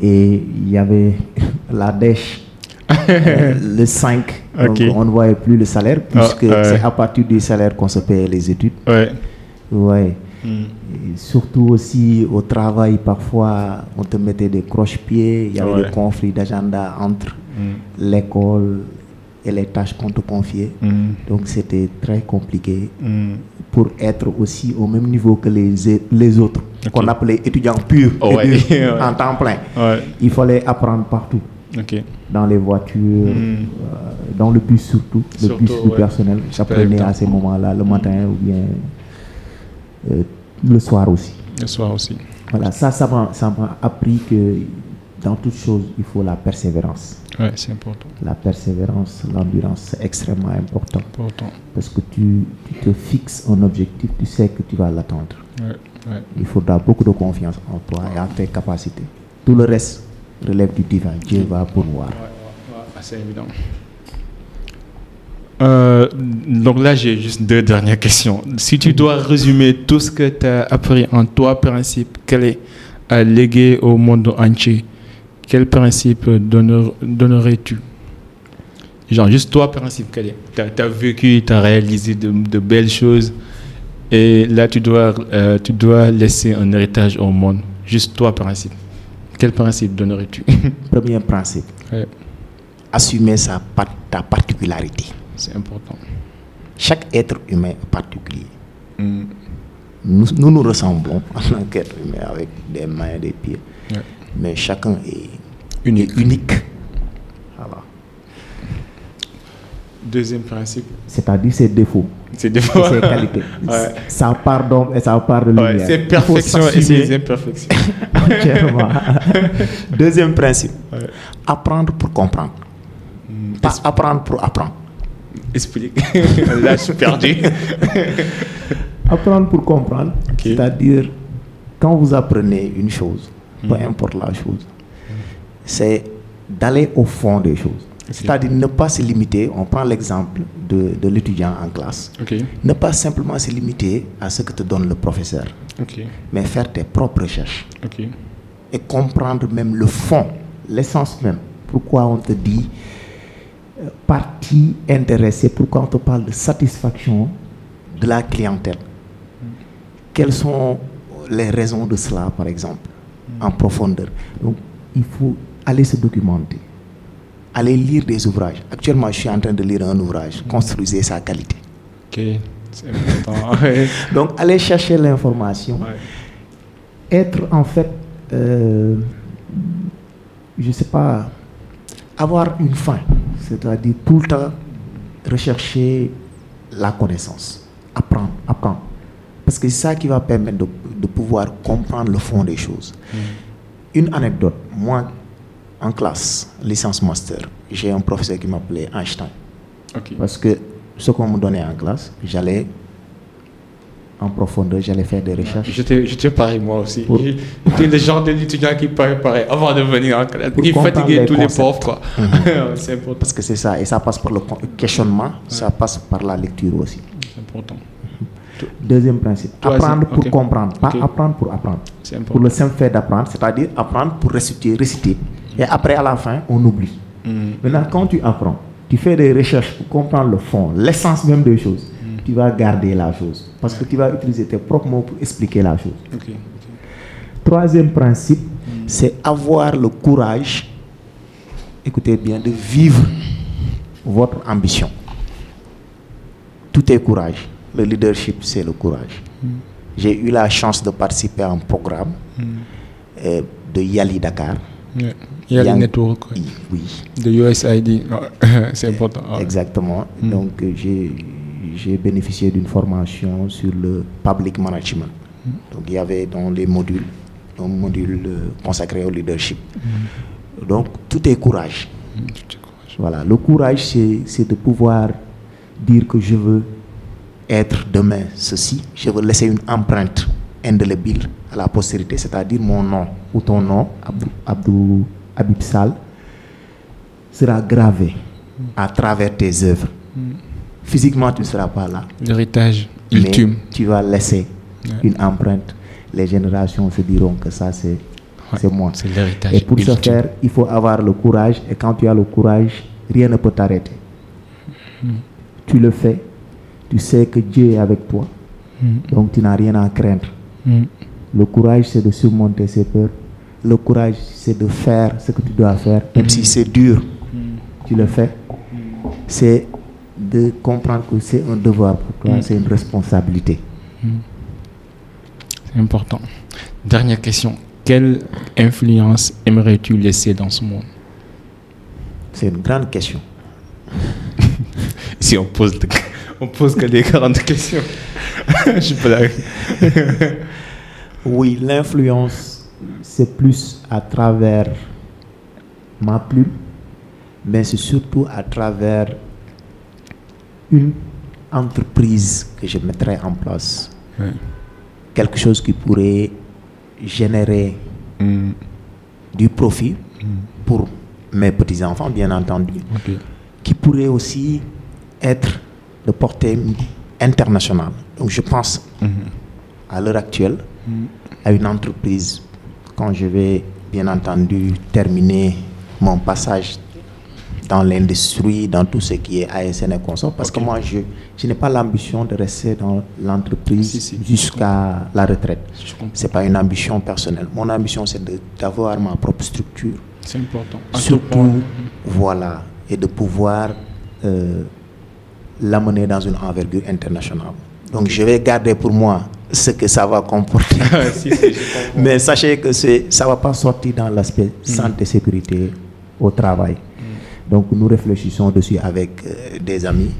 Et il y avait la dèche euh, le 5, on ne voyait plus le salaire, ah, puisque c'est à partir du salaire qu'on se paye les études. Ouais. Ouais. Hmm. Surtout aussi au travail, parfois, on te mettait des croche-pieds, il y avait des conflits d'agenda entre hmm. l'école et les tâches qu'on te confiait. Hmm. Donc c'était très compliqué pour être aussi au même niveau que les, les autres, qu'on appelait étudiants purs, en temps plein. Il fallait apprendre partout. Dans les voitures, hmm. euh, dans le bus surtout, le bus du personnel. J'apprenais à ces moments-là, le matin ou bien euh, le soir aussi. Le soir aussi. Voilà, ça, ça m'a appris que dans toute chose, il faut la persévérance. Oui, c'est important. La persévérance, l'endurance, c'est extrêmement important. important. Parce que tu, tu, te fixes un objectif, tu sais que tu vas l'atteindre. Il faudra beaucoup de confiance en toi et en tes capacités. Tout le reste, relève du divin. Dieu va pourvoir. c'est évident. Euh, donc là, j'ai juste deux dernières questions. Si tu dois résumer tout ce que tu as appris en trois principes clés à léguer au monde entier, quel principe donnerais-tu Genre, juste trois principes clés. Tu as, vécu, tu as réalisé de, belles choses et là, tu dois, euh, tu dois laisser un héritage au monde. Juste trois principes. Quel principe donnerais-tu Premier principe. Assumer sa, ta particularité. C'est important. Chaque être humain est particulier. Hmm. Nous, nous, ressemblons en tant qu'être humain avec des mains et des pieds. Mais chacun est unique. unique. Deuxième principe. C'est-à-dire ses défauts. Ses défauts. ses qualités. Ça part d'homme et ça part de lumière. ses perfections et ses imperfections. Deuxième principe. Apprendre pour comprendre. Hmm, Pas apprendre pour apprendre. Explique. Là, je suis perdu. apprendre pour comprendre. C'est-à-dire quand vous apprenez une chose, peu importe la chose, c'est d'aller au fond des choses. C'est-à-dire ne pas se limiter, on prend l'exemple de, de l'étudiant en classe, ne pas simplement se limiter à ce que te donne le professeur, Ok. mais faire tes propres recherches et comprendre même le fond, l'essence même. Pourquoi on te dit euh, partie intéressée, pourquoi on te parle de satisfaction de la clientèle? Quelles sont les raisons de cela, par exemple, en profondeur Donc, il faut aller se documenter, aller lire des ouvrages. Actuellement, je suis en train de lire un ouvrage, Construisez sa qualité. Ok. C'est important. Ouais. Donc, aller chercher l'information. Ouais. être en fait, euh, je sais pas, avoir une fin, c'est-à-dire tout le temps rechercher la connaissance, apprendre, apprendre. Parce que c'est ça qui va permettre de, de pouvoir comprendre le fond des choses. Une anecdote, moi, en classe, licence master, j'ai un professeur qui m'appelait Einstein. Parce que ce qu'on me donnait en classe, j'allais en profondeur, j'allais faire des recherches. J'étais, j'étais pareil moi aussi. J'étais le genre d'étudiant qui parlait pareil avant de venir en classe. Pour Qui fatiguait tous les profs quoi. c'est important. Parce que c'est ça, et ça passe par le questionnement, ça passe par la lecture aussi. C'est important. Deuxième principe, Troisième, apprendre pour comprendre, pas apprendre pour apprendre. Pour le simple fait d'apprendre, c'est-à-dire apprendre pour réciter, réciter. Et après, à la fin, on oublie. Mm. Maintenant, quand tu apprends, tu fais des recherches pour comprendre le fond, l'essence même des choses, Mm. tu vas garder la chose. Parce que tu vas utiliser tes propres mots pour expliquer la chose. Troisième principe, c'est avoir le courage, écoutez bien, de vivre votre ambition. Tout est courage. Le leadership, c'est le courage. J'ai eu la chance de participer à un programme euh, de Yali Dakar. Ouais. Il y a les Yang- networks ouais. Oui, de USAID. C'est important. exactement. Donc, euh, j'ai bénéficié d'une formation sur le public management. Donc, il y avait dans les modules, un module euh, consacré au leadership. Donc, tout est courage. Tout est courage. Voilà, le courage, c'est c'est de pouvoir dire que je veux être demain ceci, je veux laisser une empreinte indélébile à la postérité, c'est-à-dire mon nom ou ton nom, Abdou, Abdou Habib Sall, sera gravé à travers tes œuvres. Physiquement, tu ne seras pas là, L'héritage ultime. tu vas laisser Ouais. une empreinte. Les générations se diront que ça, c'est Ouais. moi. C'est l'héritage Et pour ce faire, il faut avoir le courage. Et quand tu as le courage, rien ne peut t'arrêter. Tu le fais. Tu sais que Dieu est avec toi. Donc tu n'as rien à craindre. Mm. Le courage, c'est de surmonter ses peurs. Le courage, c'est de faire ce que tu dois faire. Même si c'est dur, tu le fais. C'est de comprendre que c'est un devoir pour toi, c'est une responsabilité. C'est important. Dernière question. Quelle influence aimerais-tu laisser dans ce monde? C'est une grande question. Si on pose, de- on pose que des grandes questions. Je peux la... Oui, l'influence, c'est plus à travers ma plume, mais c'est surtout à travers une entreprise que je mettrai en place. Ouais. Quelque chose qui pourrait générer Mm. du profit pour mes petits-enfants, bien entendu, qui pourrait aussi être de portée internationale. Donc je pense Mhm. à l'heure actuelle à une entreprise quand je vais bien entendu terminer mon passage dans l'industrie, dans tout ce qui est ASN et consort, parce que moi, je, je n'ai pas l'ambition de rester dans l'entreprise Si, si. jusqu'à la retraite. Ce n'est pas une ambition personnelle. Mon ambition, c'est d'avoir ma propre structure. C'est important. Surtout, voilà, et de pouvoir euh, l'amener dans une envergure internationale. Donc, je vais garder pour moi ce que ça va comporter. si, si. Mais sachez que ça ne va pas sortir dans l'aspect santé sécurité au travail. Donc nous réfléchissons dessus avec euh, des amis,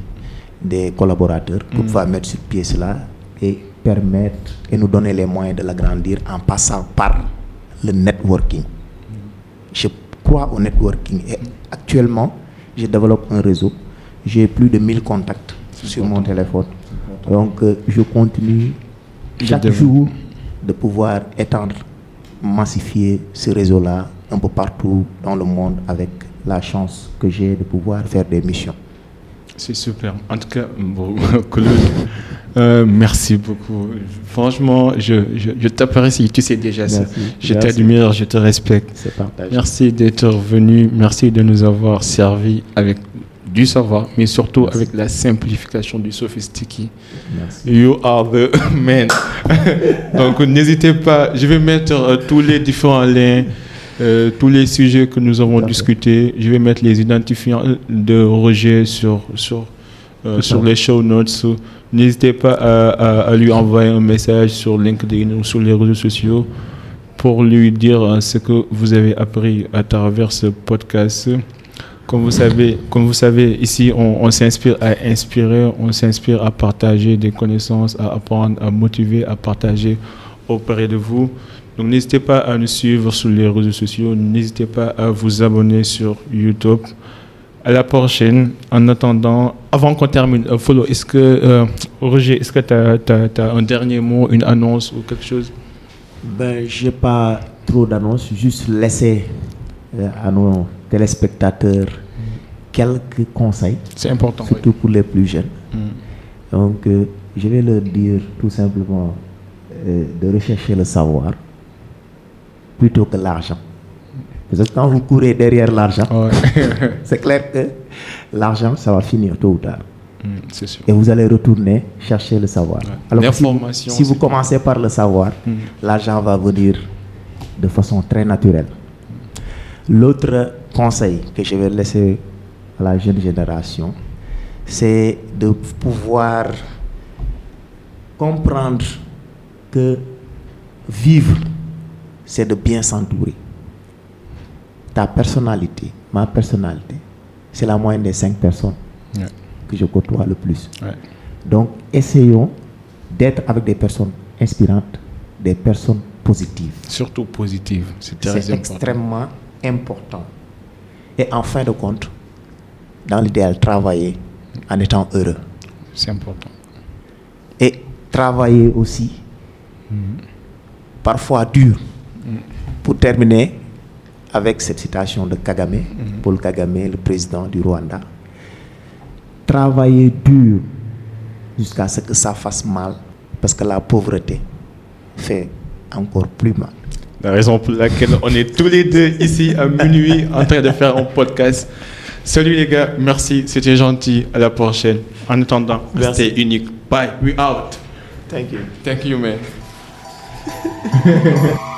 des collaborateurs pour pouvoir mettre sur pied cela et permettre et nous donner les moyens de l'agrandir en passant par le networking. Je crois au networking et actuellement je développe un réseau. J'ai plus de 1000 contacts sur mon téléphone. Donc euh, je continue chaque jour de pouvoir étendre, massifier ce réseau-là un peu partout dans le monde avec la chance que j'ai de pouvoir faire des missions. C'est super. En tout cas, bon, Claude, euh, merci beaucoup. Franchement, je, je, je t'apprécie. Tu sais déjà ça. Je t'admire, je te respecte. Merci d'être venu. Merci de nous avoir servi avec du savoir, mais surtout Merci. avec la simplification du sophistiqué. You are the man. Donc n'hésitez pas, je vais mettre euh, tous les différents liens, euh, tous les sujets que nous avons discutés. Je vais mettre les identifiants de Roger sur, sur, euh, sur les show notes. N'hésitez pas à, à- à lui envoyer un message sur LinkedIn ou sur les réseaux sociaux pour lui dire ce que vous avez appris à travers ce podcast. Comme vous savez, comme vous savez ici, on, on s'inspire à inspirer, on s'inspire à partager des connaissances, à apprendre, à motiver, à partager auprès de vous. Donc n'hésitez pas à nous suivre sur les réseaux sociaux, n'hésitez pas à vous abonner sur YouTube. À la prochaine. En attendant, avant qu'on termine, euh, Follow, est-ce que, euh, Roger, est-ce que tu as, un dernier mot, une annonce ou quelque chose? Ben, j'ai pas trop d'annonces, juste laisser euh, à nos téléspectateurs quelques conseils, C'est important. oui. surtout pour les plus jeunes. Mm. Donc, euh, je vais leur dire tout simplement euh, de rechercher le savoir plutôt que l'argent. Parce que quand vous courez derrière l'argent, c'est clair que l'argent, ça va finir tôt ou tard. Mm, sûr. Et vous allez retourner chercher le savoir. Ouais. Alors si vous, si commencez par le savoir, Mm. l'argent va venir de façon très naturelle. L'autre conseil que je vais laisser à la jeune génération, c'est de pouvoir comprendre que vivre, c'est de bien s'entourer. Ta personnalité, ma personnalité, c'est la moyenne des cinq personnes Ouais. que je côtoie le plus. Ouais. Donc, essayons d'être avec des personnes inspirantes, des personnes positives. Surtout positive. C'est très C'est important. extrêmement important. Et en fin de compte, dans l'idéal, travailler en étant heureux. C'est important. Et travailler aussi, parfois dur. Pour terminer avec cette citation de Kagame, Paul Kagame, le président du Rwanda. Travailler dur jusqu'à ce que ça fasse mal, parce que la pauvreté fait encore plus mal. La raison pour laquelle on est tous les deux ici à minuit en train de faire un podcast. Salut les gars, merci, c'était gentil. À la prochaine. En attendant, Merci. restez unique. Bye, we out. Thank you. Thank you, man.